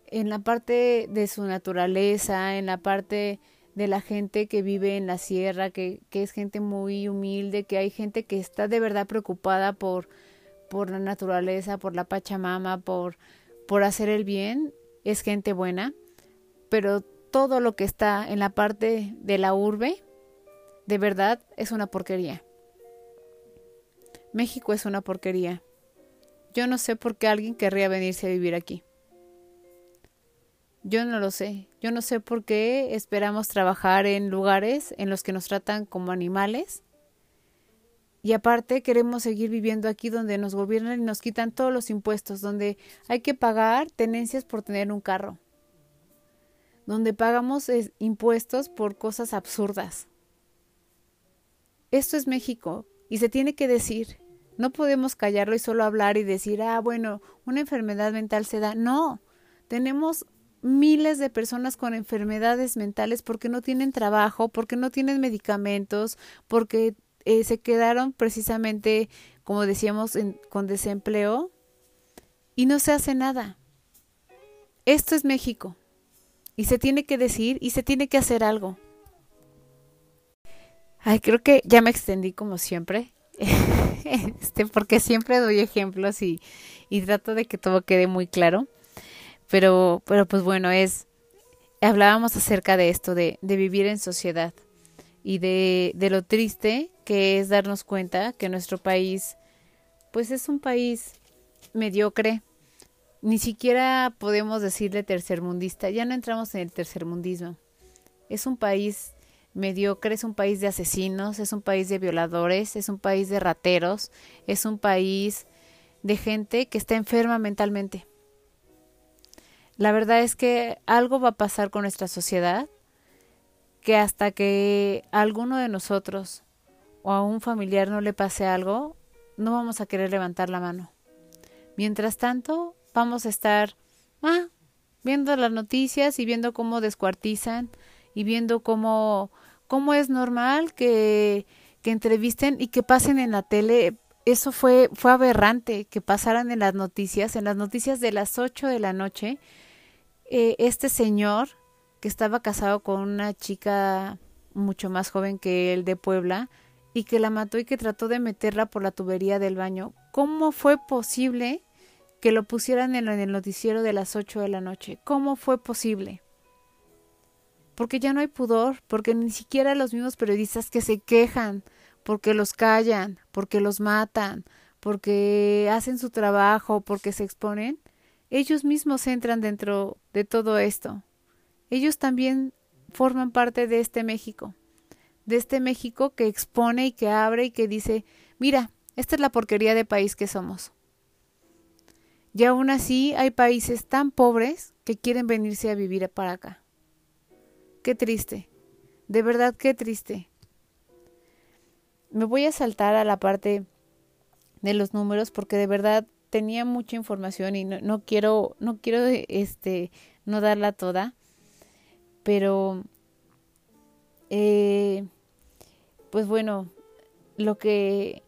en la parte de su naturaleza, en la parte de la gente que vive en la sierra, que, que es gente muy humilde, que hay gente que está de verdad preocupada por, por la naturaleza, por la Pachamama, por, por hacer el bien, es gente buena, pero todo lo que está en la parte de la urbe, de verdad, es una porquería. México es una porquería. Yo no sé por qué alguien querría venirse a vivir aquí. Yo no lo sé. Yo no sé por qué esperamos trabajar en lugares en los que nos tratan como animales. Y aparte queremos seguir viviendo aquí donde nos gobiernan y nos quitan todos los impuestos, donde hay que pagar tenencias por tener un carro, donde pagamos impuestos por cosas absurdas. Esto es México y se tiene que decir. No podemos callarlo y solo hablar y decir, ah, bueno, una enfermedad mental se da. No, tenemos miles de personas con enfermedades mentales porque no tienen trabajo, porque no tienen medicamentos, porque eh, se quedaron precisamente, como decíamos, con desempleo y no se hace nada. Esto es México y se tiene que decir y se tiene que hacer algo. Ay, creo que ya me extendí como siempre. este, porque siempre doy ejemplos y, y trato de que todo quede muy claro. Pero, pero pues bueno, es, hablábamos acerca de esto, de, de vivir en sociedad y de, de lo triste que es darnos cuenta que nuestro país, pues es un país mediocre, ni siquiera podemos decirle tercermundista, ya no entramos en el tercermundismo. Es un país mediocre, es un país de asesinos, es un país de violadores, es un país de rateros, es un país de gente que está enferma mentalmente. La verdad es que algo va a pasar con nuestra sociedad que hasta que alguno de nosotros o a un familiar no le pase algo, no vamos a querer levantar la mano. Mientras tanto, vamos a estar ah, viendo las noticias y viendo cómo descuartizan y viendo cómo cómo es normal que, que entrevisten y que pasen en la tele eso fue, fue aberrante que pasaran en las noticias, en las noticias de las 8 de la noche, eh, este señor que estaba casado con una chica mucho más joven que él de Puebla y que la mató y que trató de meterla por la tubería del baño. ¿Cómo fue posible que lo pusieran en el noticiero de las 8 de la noche? ¿Cómo fue posible? Porque ya no hay pudor, porque ni siquiera los mismos periodistas que se quejan, porque los callan, porque los matan, porque hacen su trabajo, porque se exponen, ellos mismos entran dentro de todo esto. Ellos también forman parte de este México, de este México que expone y que abre y que dice, mira, esta es la porquería de país que somos. Y aún así hay países tan pobres que quieren venirse a vivir para acá. Qué triste, de verdad qué triste. Me voy a saltar a la parte de los números porque de verdad tenía mucha información y no, no quiero, no quiero este, no darla toda pero, eh, pues bueno, lo que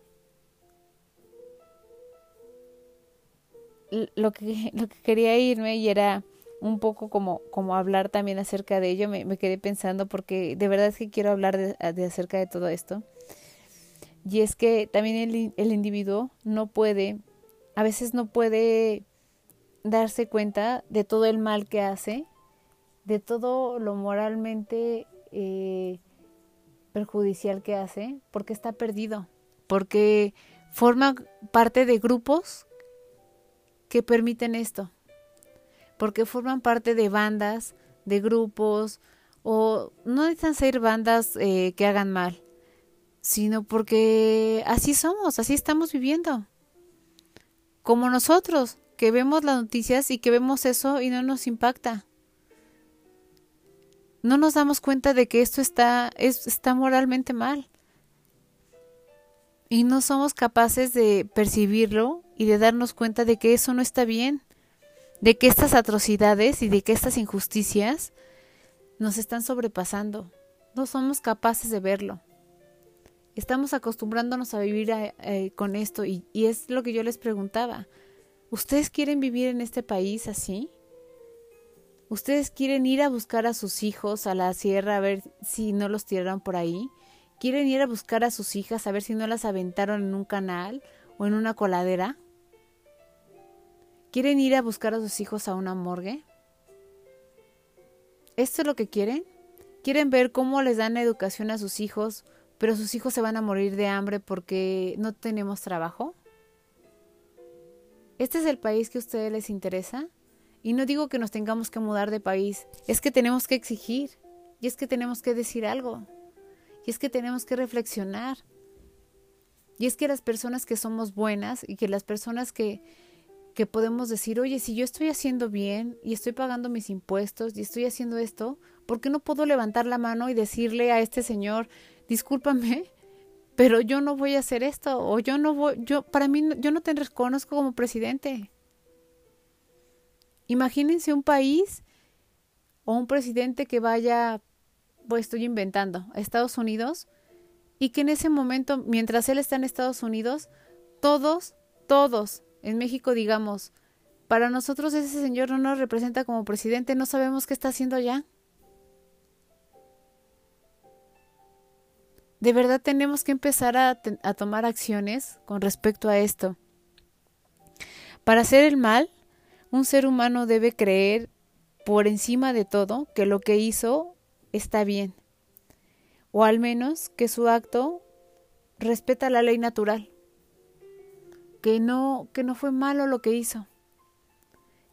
lo que, lo que quería irme y era un poco como, como hablar también acerca de ello, me, me quedé pensando porque de verdad es que quiero hablar de, de, acerca de todo esto. Y es que también el, el individuo no puede, a veces no puede darse cuenta de todo el mal que hace de todo lo moralmente eh, perjudicial que hace, porque está perdido, porque forma parte de grupos que permiten esto, porque forman parte de bandas, de grupos, o no necesitan ser bandas eh, que hagan mal, sino porque así somos, así estamos viviendo. Como nosotros, que vemos las noticias y que vemos eso y no nos impacta no nos damos cuenta de que esto está, está moralmente mal. Y no somos capaces de percibirlo y de darnos cuenta de que eso no está bien, de que estas atrocidades y de que estas injusticias nos están sobrepasando. No somos capaces de verlo. Estamos acostumbrándonos a vivir eh, con esto y, y es lo que yo les preguntaba. ¿Ustedes quieren vivir en este país así? ¿Ustedes quieren ir a buscar a sus hijos a la sierra a ver si no los tiraron por ahí? ¿Quieren ir a buscar a sus hijas a ver si no las aventaron en un canal o en una coladera? ¿Quieren ir a buscar a sus hijos a una morgue? ¿Esto es lo que quieren? ¿Quieren ver cómo les dan educación a sus hijos, pero sus hijos se van a morir de hambre porque no tenemos trabajo? ¿Este es el país que a ustedes les interesa? Y no digo que nos tengamos que mudar de país, es que tenemos que exigir, y es que tenemos que decir algo, y es que tenemos que reflexionar. Y es que las personas que somos buenas y que las personas que, que podemos decir, oye, si yo estoy haciendo bien y estoy pagando mis impuestos y estoy haciendo esto, ¿por qué no puedo levantar la mano y decirle a este señor, discúlpame, pero yo no voy a hacer esto o yo no voy, yo para mí yo no te reconozco como presidente. Imagínense un país o un presidente que vaya, pues estoy inventando, a Estados Unidos y que en ese momento, mientras él está en Estados Unidos, todos, todos en México digamos, para nosotros ese señor no nos representa como presidente, no sabemos qué está haciendo allá. De verdad tenemos que empezar a, tomar acciones con respecto a esto. Para hacer el mal, un ser humano debe creer por encima de todo que lo que hizo está bien, o al menos que su acto respeta la ley natural, que no, que no fue malo lo que hizo,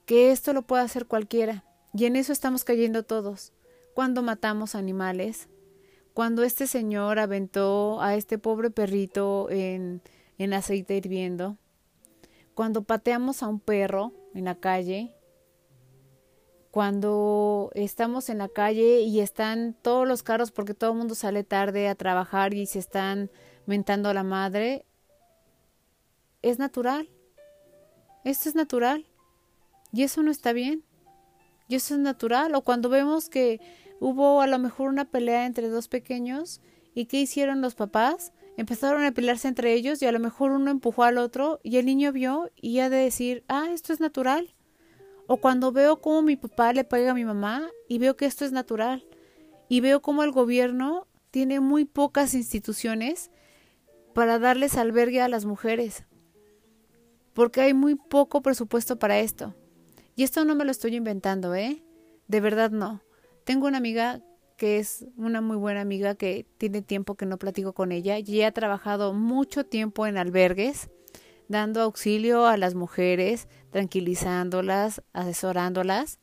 que esto lo puede hacer cualquiera, y en eso estamos cayendo todos, cuando matamos animales, cuando este señor aventó a este pobre perrito en, en aceite hirviendo, cuando pateamos a un perro en la calle, cuando estamos en la calle y están todos los carros porque todo el mundo sale tarde a trabajar y se están mentando a la madre, es natural. Esto es natural. Y eso no está bien. Y eso es natural. O cuando vemos que hubo a lo mejor una pelea entre dos pequeños y qué hicieron los papás, empezaron a pelearse entre ellos y a lo mejor uno empujó al otro y el niño vio y ha de decir, ah, esto es natural. O cuando veo cómo mi papá le pega a mi mamá y veo que esto es natural. Y veo cómo el gobierno tiene muy pocas instituciones para darles albergue a las mujeres. Porque hay muy poco presupuesto para esto. Y esto no me lo estoy inventando, ¿eh? De verdad no. Tengo una amiga que es una muy buena amiga que tiene tiempo que no platico con ella y ha trabajado mucho tiempo en albergues, dando auxilio a las mujeres, tranquilizándolas, asesorándolas.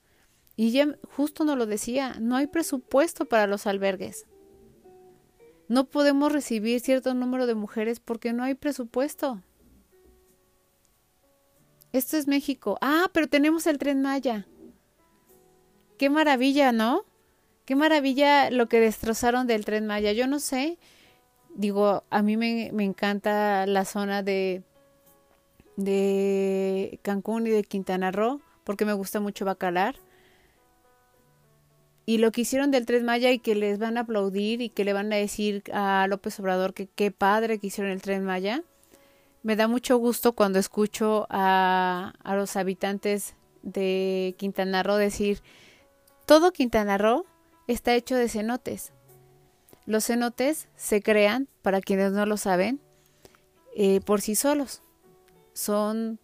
Y ella justo nos lo decía, no hay presupuesto para los albergues. No podemos recibir cierto número de mujeres porque no hay presupuesto. Esto es México. Ah, pero tenemos el tren Maya. Qué maravilla, ¿no? Qué maravilla lo que destrozaron del tren Maya. Yo no sé, digo, a mí me, encanta la zona de, de Cancún y de Quintana Roo, porque me gusta mucho Bacalar. Y lo que hicieron del Tren Maya y que les van a aplaudir y que le van a decir a López Obrador que qué padre que hicieron el Tren Maya, me da mucho gusto cuando escucho a, a los habitantes de Quintana Roo decir, todo Quintana Roo está hecho de cenotes. Los cenotes se crean, para quienes no lo saben, eh, por sí solos. Son,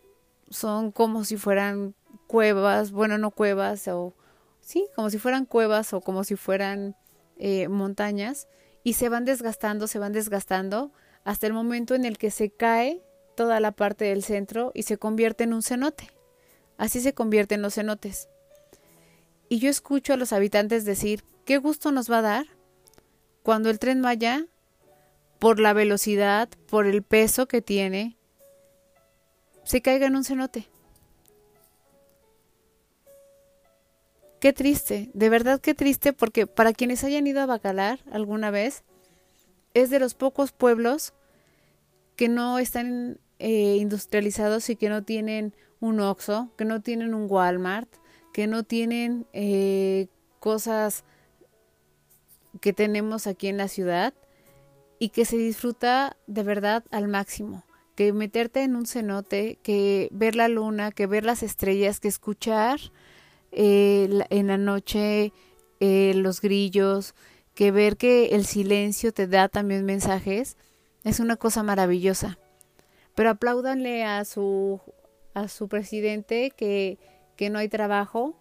son como si fueran cuevas, bueno, no cuevas, o sí, como si fueran cuevas o como si fueran eh, montañas, y se van desgastando, se van desgastando, hasta el momento en el que se cae toda la parte del centro y se convierte en un cenote. Así se convierten los cenotes. Y yo escucho a los habitantes decir, qué gusto nos va a dar cuando el tren vaya por la velocidad, por el peso que tiene, se caiga en un cenote. Qué triste, de verdad qué triste, porque para quienes hayan ido a Bacalar alguna vez, es de los pocos pueblos que no están eh, industrializados y que no tienen un Oxxo, que no tienen un Walmart, que no tienen eh, cosas que tenemos aquí en la ciudad y que se disfruta de verdad al máximo. Que meterte en un cenote, que ver la luna, que ver las estrellas, que escuchar eh, en la noche eh, los grillos, que ver que el silencio te da también mensajes, es una cosa maravillosa. Pero apláudanle a su, a su presidente que que no hay trabajo,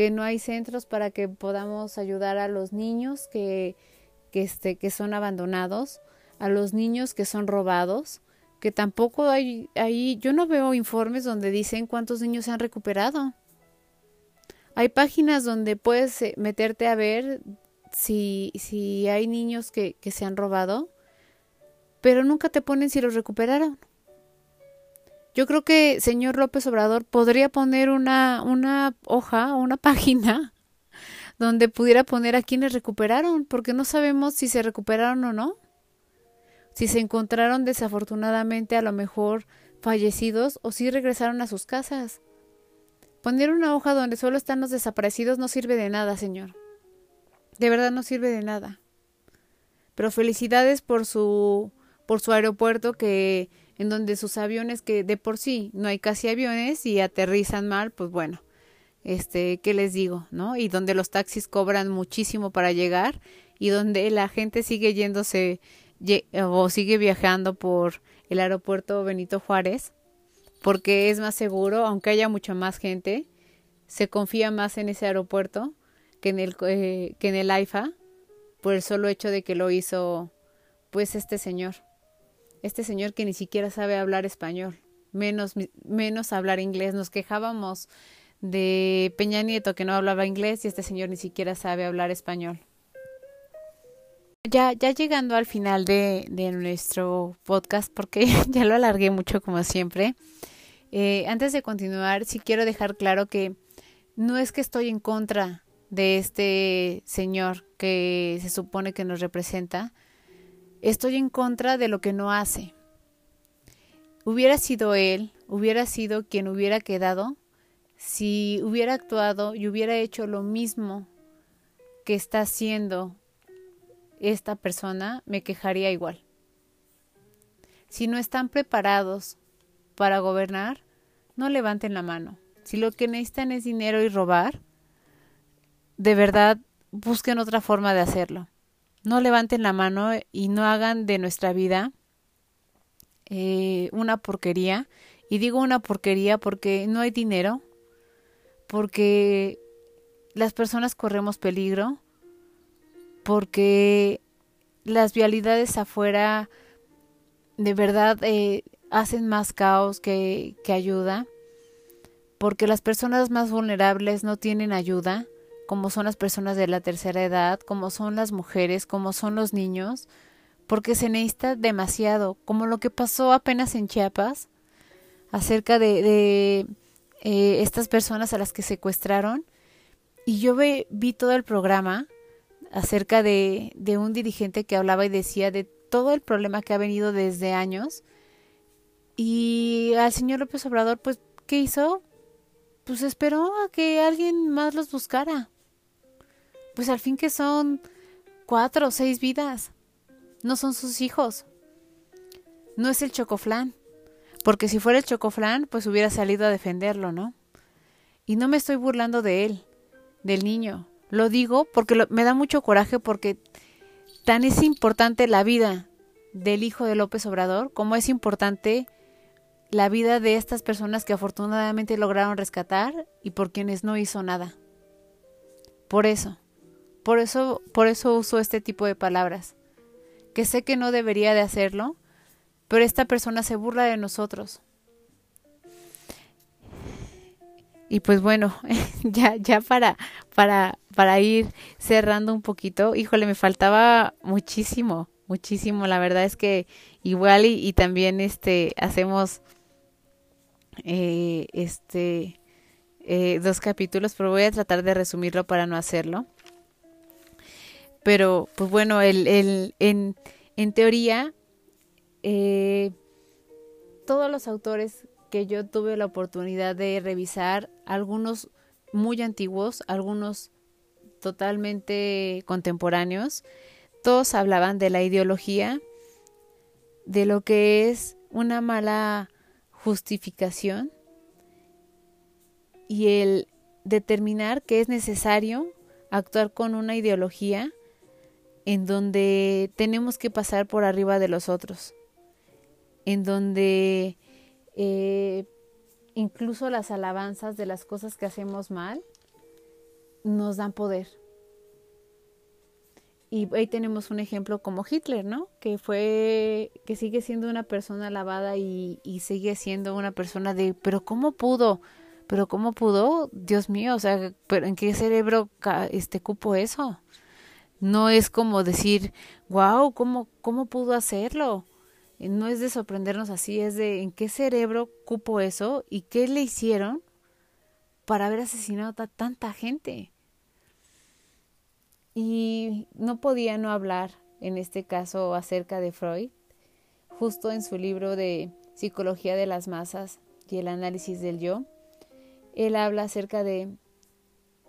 que no hay centros para que podamos ayudar a los niños que, que, este, que son abandonados, a los niños que son robados, que tampoco hay ahí, yo no veo informes donde dicen cuántos niños se han recuperado. Hay páginas donde puedes eh, meterte a ver si, si hay niños que, que se han robado, pero nunca te ponen si los recuperaron. Yo creo que señor López Obrador podría poner una, una hoja, una página donde pudiera poner a quienes recuperaron, porque no sabemos si se recuperaron o no. Si se encontraron desafortunadamente a lo mejor fallecidos o si regresaron a sus casas. Poner una hoja donde solo están los desaparecidos no sirve de nada, señor. De verdad no sirve de nada. Pero felicidades por su por su aeropuerto que en donde sus aviones que de por sí no hay casi aviones y aterrizan mal, pues bueno, este, ¿qué les digo? ¿No? Y donde los taxis cobran muchísimo para llegar y donde la gente sigue yéndose o sigue viajando por el aeropuerto Benito Juárez, porque es más seguro, aunque haya mucha más gente, se confía más en ese aeropuerto que en el, eh, que en el AIFA, por el solo hecho de que lo hizo pues este señor este señor que ni siquiera sabe hablar español, menos, menos hablar inglés. Nos quejábamos de Peña Nieto que no hablaba inglés y este señor ni siquiera sabe hablar español. Ya, ya llegando al final de, de nuestro podcast, porque ya lo alargué mucho como siempre, eh, antes de continuar, sí quiero dejar claro que no es que estoy en contra de este señor que se supone que nos representa, Estoy en contra de lo que no hace. Hubiera sido él, hubiera sido quien hubiera quedado, si hubiera actuado y hubiera hecho lo mismo que está haciendo esta persona, me quejaría igual. Si no están preparados para gobernar, no levanten la mano. Si lo que necesitan es dinero y robar, de verdad busquen otra forma de hacerlo. No levanten la mano y no hagan de nuestra vida eh, una porquería. Y digo una porquería porque no hay dinero, porque las personas corremos peligro, porque las vialidades afuera de verdad eh, hacen más caos que, que ayuda, porque las personas más vulnerables no tienen ayuda, como son las personas de la tercera edad, como son las mujeres, como son los niños, porque se necesita demasiado, como lo que pasó apenas en Chiapas, acerca de, eh, estas personas a las que secuestraron, y yo vi todo el programa acerca de, de un dirigente que hablaba y decía de todo el problema que ha venido desde años. Y al señor López Obrador, pues, ¿qué hizo? Pues esperó a que alguien más los buscara. Pues al fin que son cuatro o seis vidas. No son sus hijos. No es el chocoflán. Porque si fuera el chocoflán, pues hubiera salido a defenderlo, ¿no? Y no me estoy burlando de él, del niño. Lo digo porque me da mucho coraje porque tan es importante la vida del hijo de López Obrador como es importante la vida de estas personas que afortunadamente lograron rescatar y por quienes no hizo nada. Por eso, por eso, por eso uso este tipo de palabras, que sé que no debería de hacerlo, pero esta persona se burla de nosotros. Y pues bueno, ya, ya para, para, para ir cerrando un poquito, híjole, me faltaba muchísimo, muchísimo. La verdad es que igual y, también este hacemos eh, este eh, dos capítulos, pero voy a tratar de resumirlo para no hacerlo. Pero, pues bueno, el, el, en, en teoría, eh, todos los autores que yo tuve la oportunidad de revisar, algunos muy antiguos, algunos totalmente contemporáneos, todos hablaban de la ideología, de lo que es una mala justificación y el determinar que es necesario actuar con una ideología en donde tenemos que pasar por arriba de los otros, en donde eh, incluso las alabanzas de las cosas que hacemos mal nos dan poder. Y ahí tenemos un ejemplo como Hitler, ¿no? Que fue, que sigue siendo una persona alabada y, y sigue siendo una persona de, pero ¿cómo pudo? Pero ¿cómo pudo? Dios mío, o sea, ¿pero ¿en qué cerebro este cupo eso? No es como decir, wow, ¿cómo, cómo pudo hacerlo? no es de sorprendernos así, es de en qué cerebro cupo eso y qué le hicieron para haber asesinado a tanta gente. Y no podía no hablar en este caso acerca de Freud, justo en su libro de Psicología de las Masas y el análisis del yo. Él habla acerca de,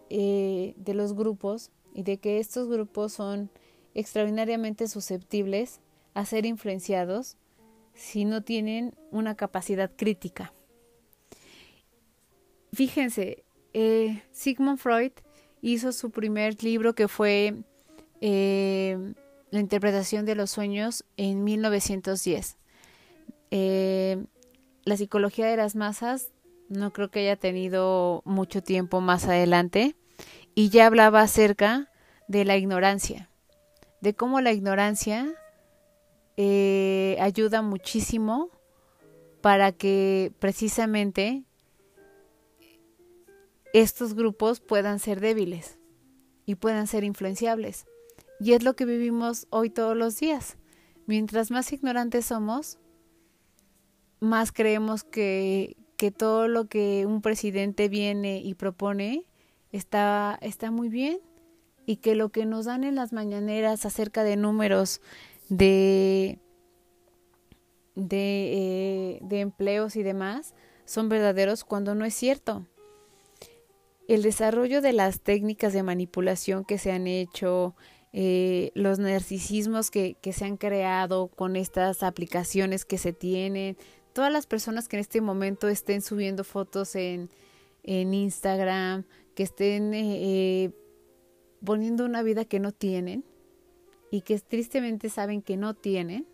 eh, de los grupos y de que estos grupos son extraordinariamente susceptibles a ser influenciados si no tienen una capacidad crítica. Fíjense, eh, Sigmund Freud hizo su primer libro que fue eh, La interpretación de los sueños en 1910. Eh, la psicología de las masas no creo que haya tenido mucho tiempo más adelante y ya hablaba acerca de la ignorancia, de cómo la ignorancia eh, ayuda muchísimo para que precisamente estos grupos puedan ser débiles y puedan ser influenciables. Y es lo que vivimos hoy todos los días. Mientras más ignorantes somos, más creemos que, que todo lo que un presidente viene y propone está, está muy bien y que lo que nos dan en las mañaneras acerca de números de, de, eh, de empleos y demás son verdaderos cuando no es cierto. El desarrollo de las técnicas de manipulación que se han hecho eh, los narcisismos que, que se han creado con estas aplicaciones que se tienen, todas las personas que en este momento estén subiendo fotos en, en Instagram, que estén eh, eh, poniendo una vida que no tienen y que tristemente saben que no tienen.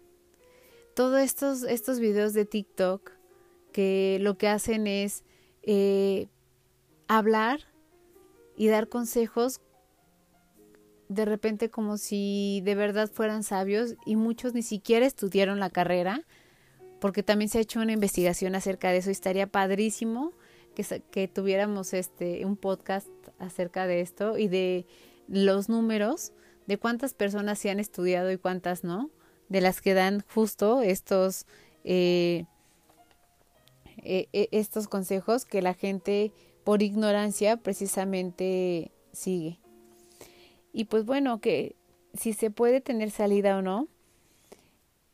Todos estos, estos videos de TikTok que lo que hacen es eh, hablar y dar consejos de repente como si de verdad fueran sabios y muchos ni siquiera estudiaron la carrera porque también se ha hecho una investigación acerca de eso y estaría padrísimo que, tuviéramos este un podcast acerca de esto y de los números de cuántas personas se han estudiado y cuántas no, de las que dan justo estos eh, eh, eh, estos consejos que la gente por ignorancia precisamente sigue. Y pues bueno, que si se puede tener salida o no,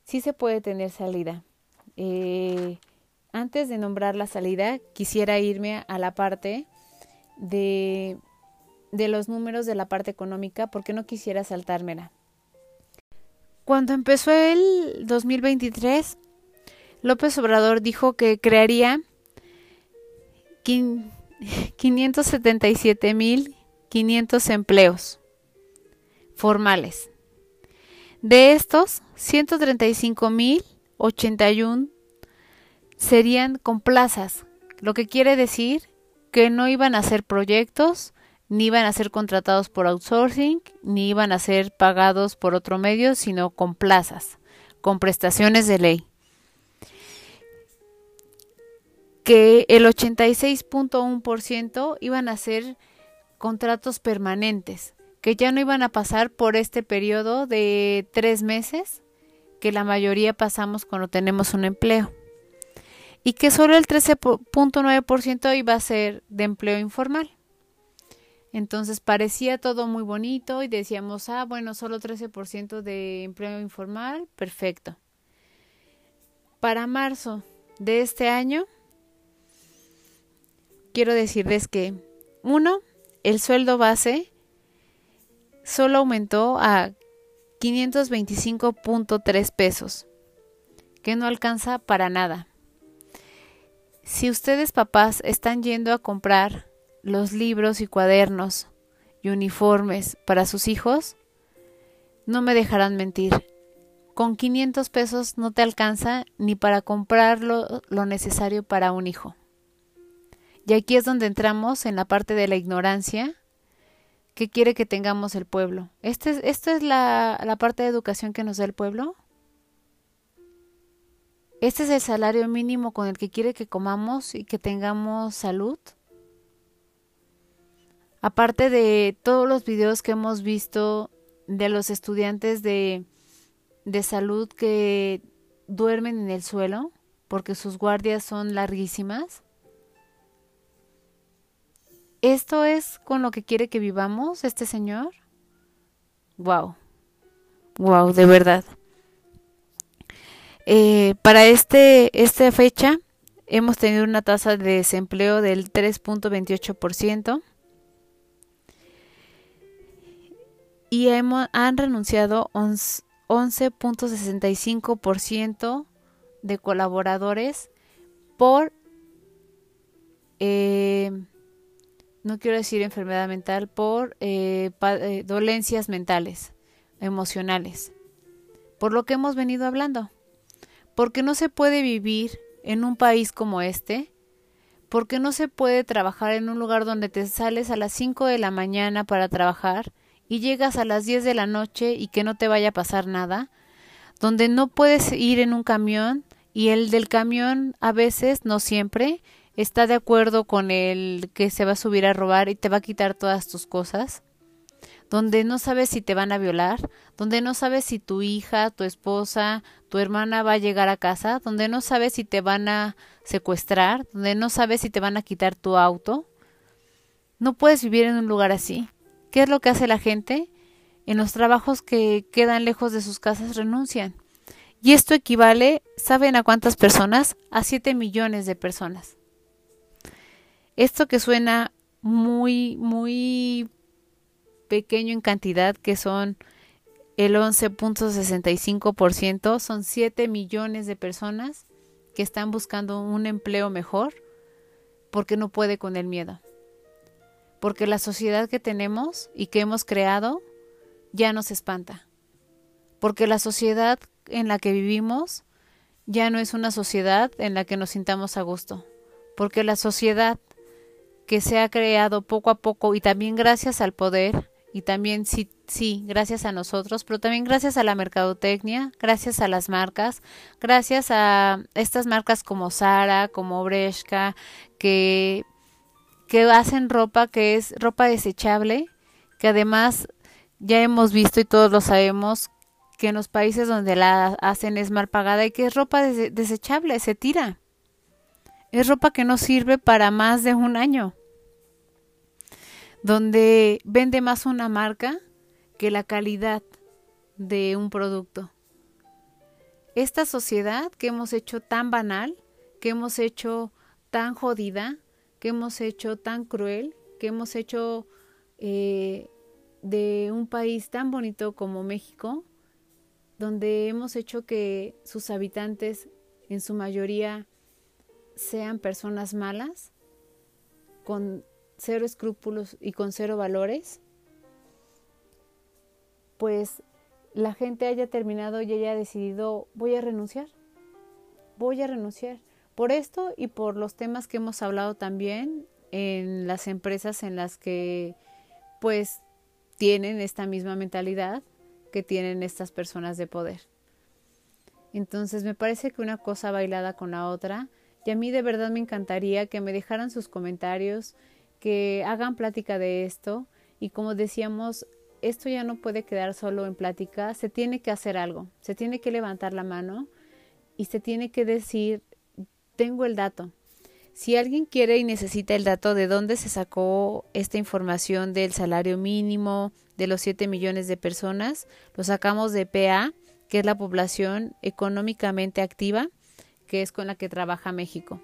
sí se puede tener salida. Eh, antes de nombrar la salida, quisiera irme a la parte de, los números de la parte económica porque no quisiera saltármela. Cuando empezó el 2023, López Obrador dijo que crearía 577.500 empleos formales. De estos, 135.081 serían con plazas, lo que quiere decir que no iban a ser proyectos, ni iban a ser contratados por outsourcing, ni iban a ser pagados por otro medio, sino con plazas, con prestaciones de ley. Que el 86.1% iban a ser contratos permanentes, que ya no iban a pasar por este periodo de tres meses que la mayoría pasamos cuando tenemos un empleo y que solo el 13.9% iba a ser de empleo informal. Entonces parecía todo muy bonito y decíamos, ah, bueno, solo 13% de empleo informal, perfecto. Para marzo de este año, quiero decirles que, uno, el sueldo base solo aumentó a 525.3 pesos, que no alcanza para nada. Si ustedes papás están yendo a comprar los libros y cuadernos y uniformes para sus hijos, no me dejarán mentir. Con 500 pesos no te alcanza ni para comprar lo, necesario para un hijo. Y aquí es donde entramos en la parte de la ignorancia que quiere que tengamos el pueblo. ¿Esta es, esta es la, la parte de educación que nos da el pueblo? ¿Este es el salario mínimo con el que quiere que comamos y que tengamos salud? Aparte de todos los videos que hemos visto de los estudiantes de, de salud que duermen en el suelo porque sus guardias son larguísimas, ¿Esto es con lo que quiere que vivamos este señor? Wow. Wow, de verdad. Eh, para este, esta fecha hemos tenido una tasa de desempleo del 3.28% y hemos, han renunciado 11.65% de colaboradores por eh, no quiero decir enfermedad mental, por eh, eh, dolencias mentales, emocionales, por lo que hemos venido hablando. Porque no se puede vivir en un país como este, porque no se puede trabajar en un lugar donde te sales a las 5 de la mañana para trabajar y llegas a las 10 de la noche y que no te vaya a pasar nada, donde no puedes ir en un camión y el del camión a veces, no siempre, está de acuerdo con el que se va a subir a robar y te va a quitar todas tus cosas, donde no sabes si te van a violar, donde no sabes si tu hija, tu esposa, tu hermana va a llegar a casa, donde no sabes si te van a secuestrar, donde no sabes si te van a quitar tu auto. No puedes vivir en un lugar así. ¿Qué es lo que hace la gente? En los trabajos que quedan lejos de sus casas renuncian. Y esto equivale, ¿saben a cuántas personas? A 7 millones de personas. Esto que suena muy, muy pequeño en cantidad, que son el 11.65%, son 7 millones de personas que están buscando un empleo mejor porque no puede con el miedo. Porque la sociedad que tenemos y que hemos creado ya nos espanta. Porque la sociedad en la que vivimos ya no es una sociedad en la que nos sintamos a gusto. Porque la sociedad que se ha creado poco a poco y también gracias al poder y también sí, sí, gracias a nosotros, pero también gracias a la mercadotecnia, gracias a las marcas, gracias a estas marcas como Sara, como Breshka, que, que hacen ropa que es ropa desechable, que además ya hemos visto y todos lo sabemos que en los países donde la hacen es mal pagada y que es ropa desechable, se tira. Es ropa que no sirve para más de un año donde vende más una marca que la calidad de un producto. Esta sociedad que hemos hecho tan banal, que hemos hecho tan jodida, que hemos hecho tan cruel, que hemos hecho eh, de un país tan bonito como México, donde hemos hecho que sus habitantes en su mayoría sean personas malas, con cero escrúpulos y con cero valores, pues la gente haya terminado y haya decidido voy a renunciar, voy a renunciar. Por esto y por los temas que hemos hablado también en las empresas en las que pues tienen esta misma mentalidad que tienen estas personas de poder. Entonces me parece que una cosa bailada con la otra y a mí de verdad me encantaría que me dejaran sus comentarios, que hagan plática de esto y como decíamos, esto ya no puede quedar solo en plática, se tiene que hacer algo, se tiene que levantar la mano y se tiene que decir, tengo el dato. Si alguien quiere y necesita el dato de dónde se sacó esta información del salario mínimo de los 7 millones de personas, lo sacamos de PA, que es la población económicamente activa, que es con la que trabaja México.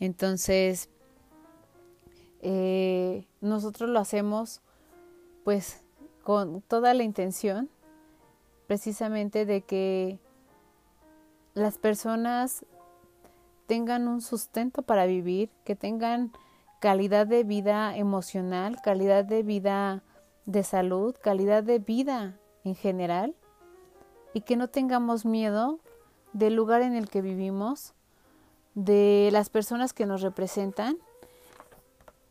Entonces, eh, nosotros lo hacemos pues con toda la intención precisamente de que las personas tengan un sustento para vivir, que tengan calidad de vida emocional, calidad de vida de salud, calidad de vida en general y que no tengamos miedo del lugar en el que vivimos, de las personas que nos representan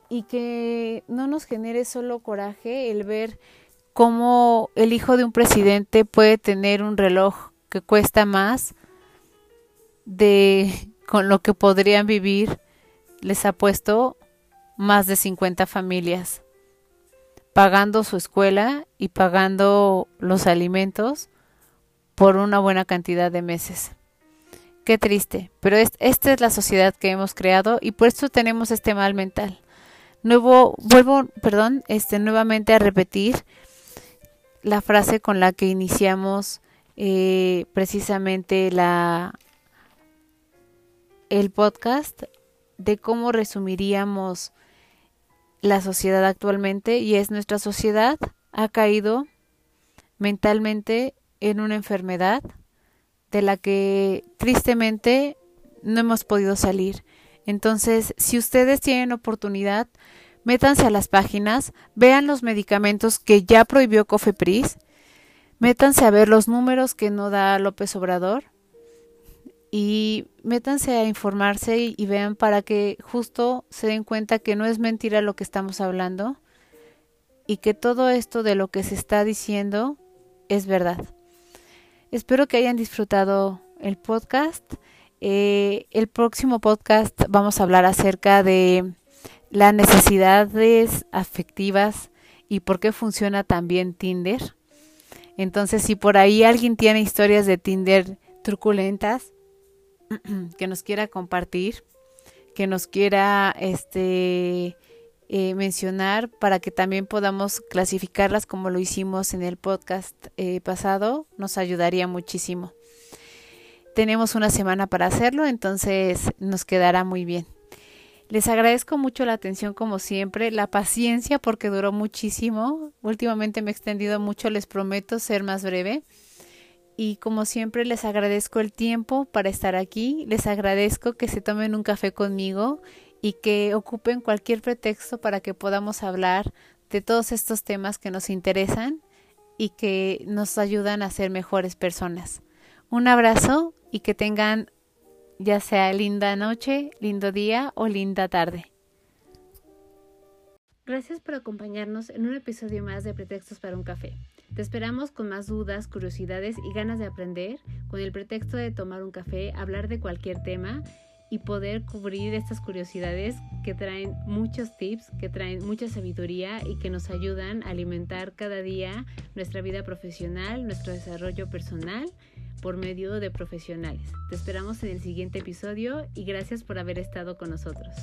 y que no nos genere solo coraje el ver cómo el hijo de un presidente puede tener un reloj que cuesta más de con lo que podrían vivir, les ha puesto más de 50 familias, pagando su escuela y pagando los alimentos por una buena cantidad de meses. Qué triste, pero esta es la sociedad que hemos creado y por eso tenemos este mal mental. Nuevo, vuelvo, perdón, este, nuevamente a repetir la frase con la que iniciamos eh, precisamente la el podcast de cómo resumiríamos la sociedad actualmente y es nuestra sociedad ha caído mentalmente en una enfermedad de la que tristemente no hemos podido salir. Entonces, si ustedes tienen oportunidad, métanse a las páginas, vean los medicamentos que ya prohibió Cofepris, métanse a ver los números que no da López Obrador y métanse a informarse y, y vean para que justo se den cuenta que no es mentira lo que estamos hablando y que todo esto de lo que se está diciendo es verdad. Espero que hayan disfrutado el podcast. Eh, el próximo podcast vamos a hablar acerca de las necesidades afectivas y por qué funciona también Tinder. Entonces, si por ahí alguien tiene historias de Tinder truculentas que nos quiera compartir, que nos quiera este eh, mencionar para que también podamos clasificarlas como lo hicimos en el podcast eh, pasado, nos ayudaría muchísimo. Tenemos una semana para hacerlo, entonces nos quedará muy bien. Les agradezco mucho la atención como siempre, la paciencia porque duró muchísimo. Últimamente me he extendido mucho, les prometo ser más breve. Y como siempre les agradezco el tiempo para estar aquí, les agradezco que se tomen un café conmigo y que ocupen cualquier pretexto para que podamos hablar de todos estos temas que nos interesan y que nos ayudan a ser mejores personas. Un abrazo y que tengan ya sea linda noche, lindo día o linda tarde. Gracias por acompañarnos en un episodio más de Pretextos para un café. Te esperamos con más dudas, curiosidades y ganas de aprender, con el pretexto de tomar un café, hablar de cualquier tema y poder cubrir estas curiosidades que traen muchos tips, que traen mucha sabiduría y que nos ayudan a alimentar cada día nuestra vida profesional, nuestro desarrollo personal por medio de profesionales. Te esperamos en el siguiente episodio y gracias por haber estado con nosotros.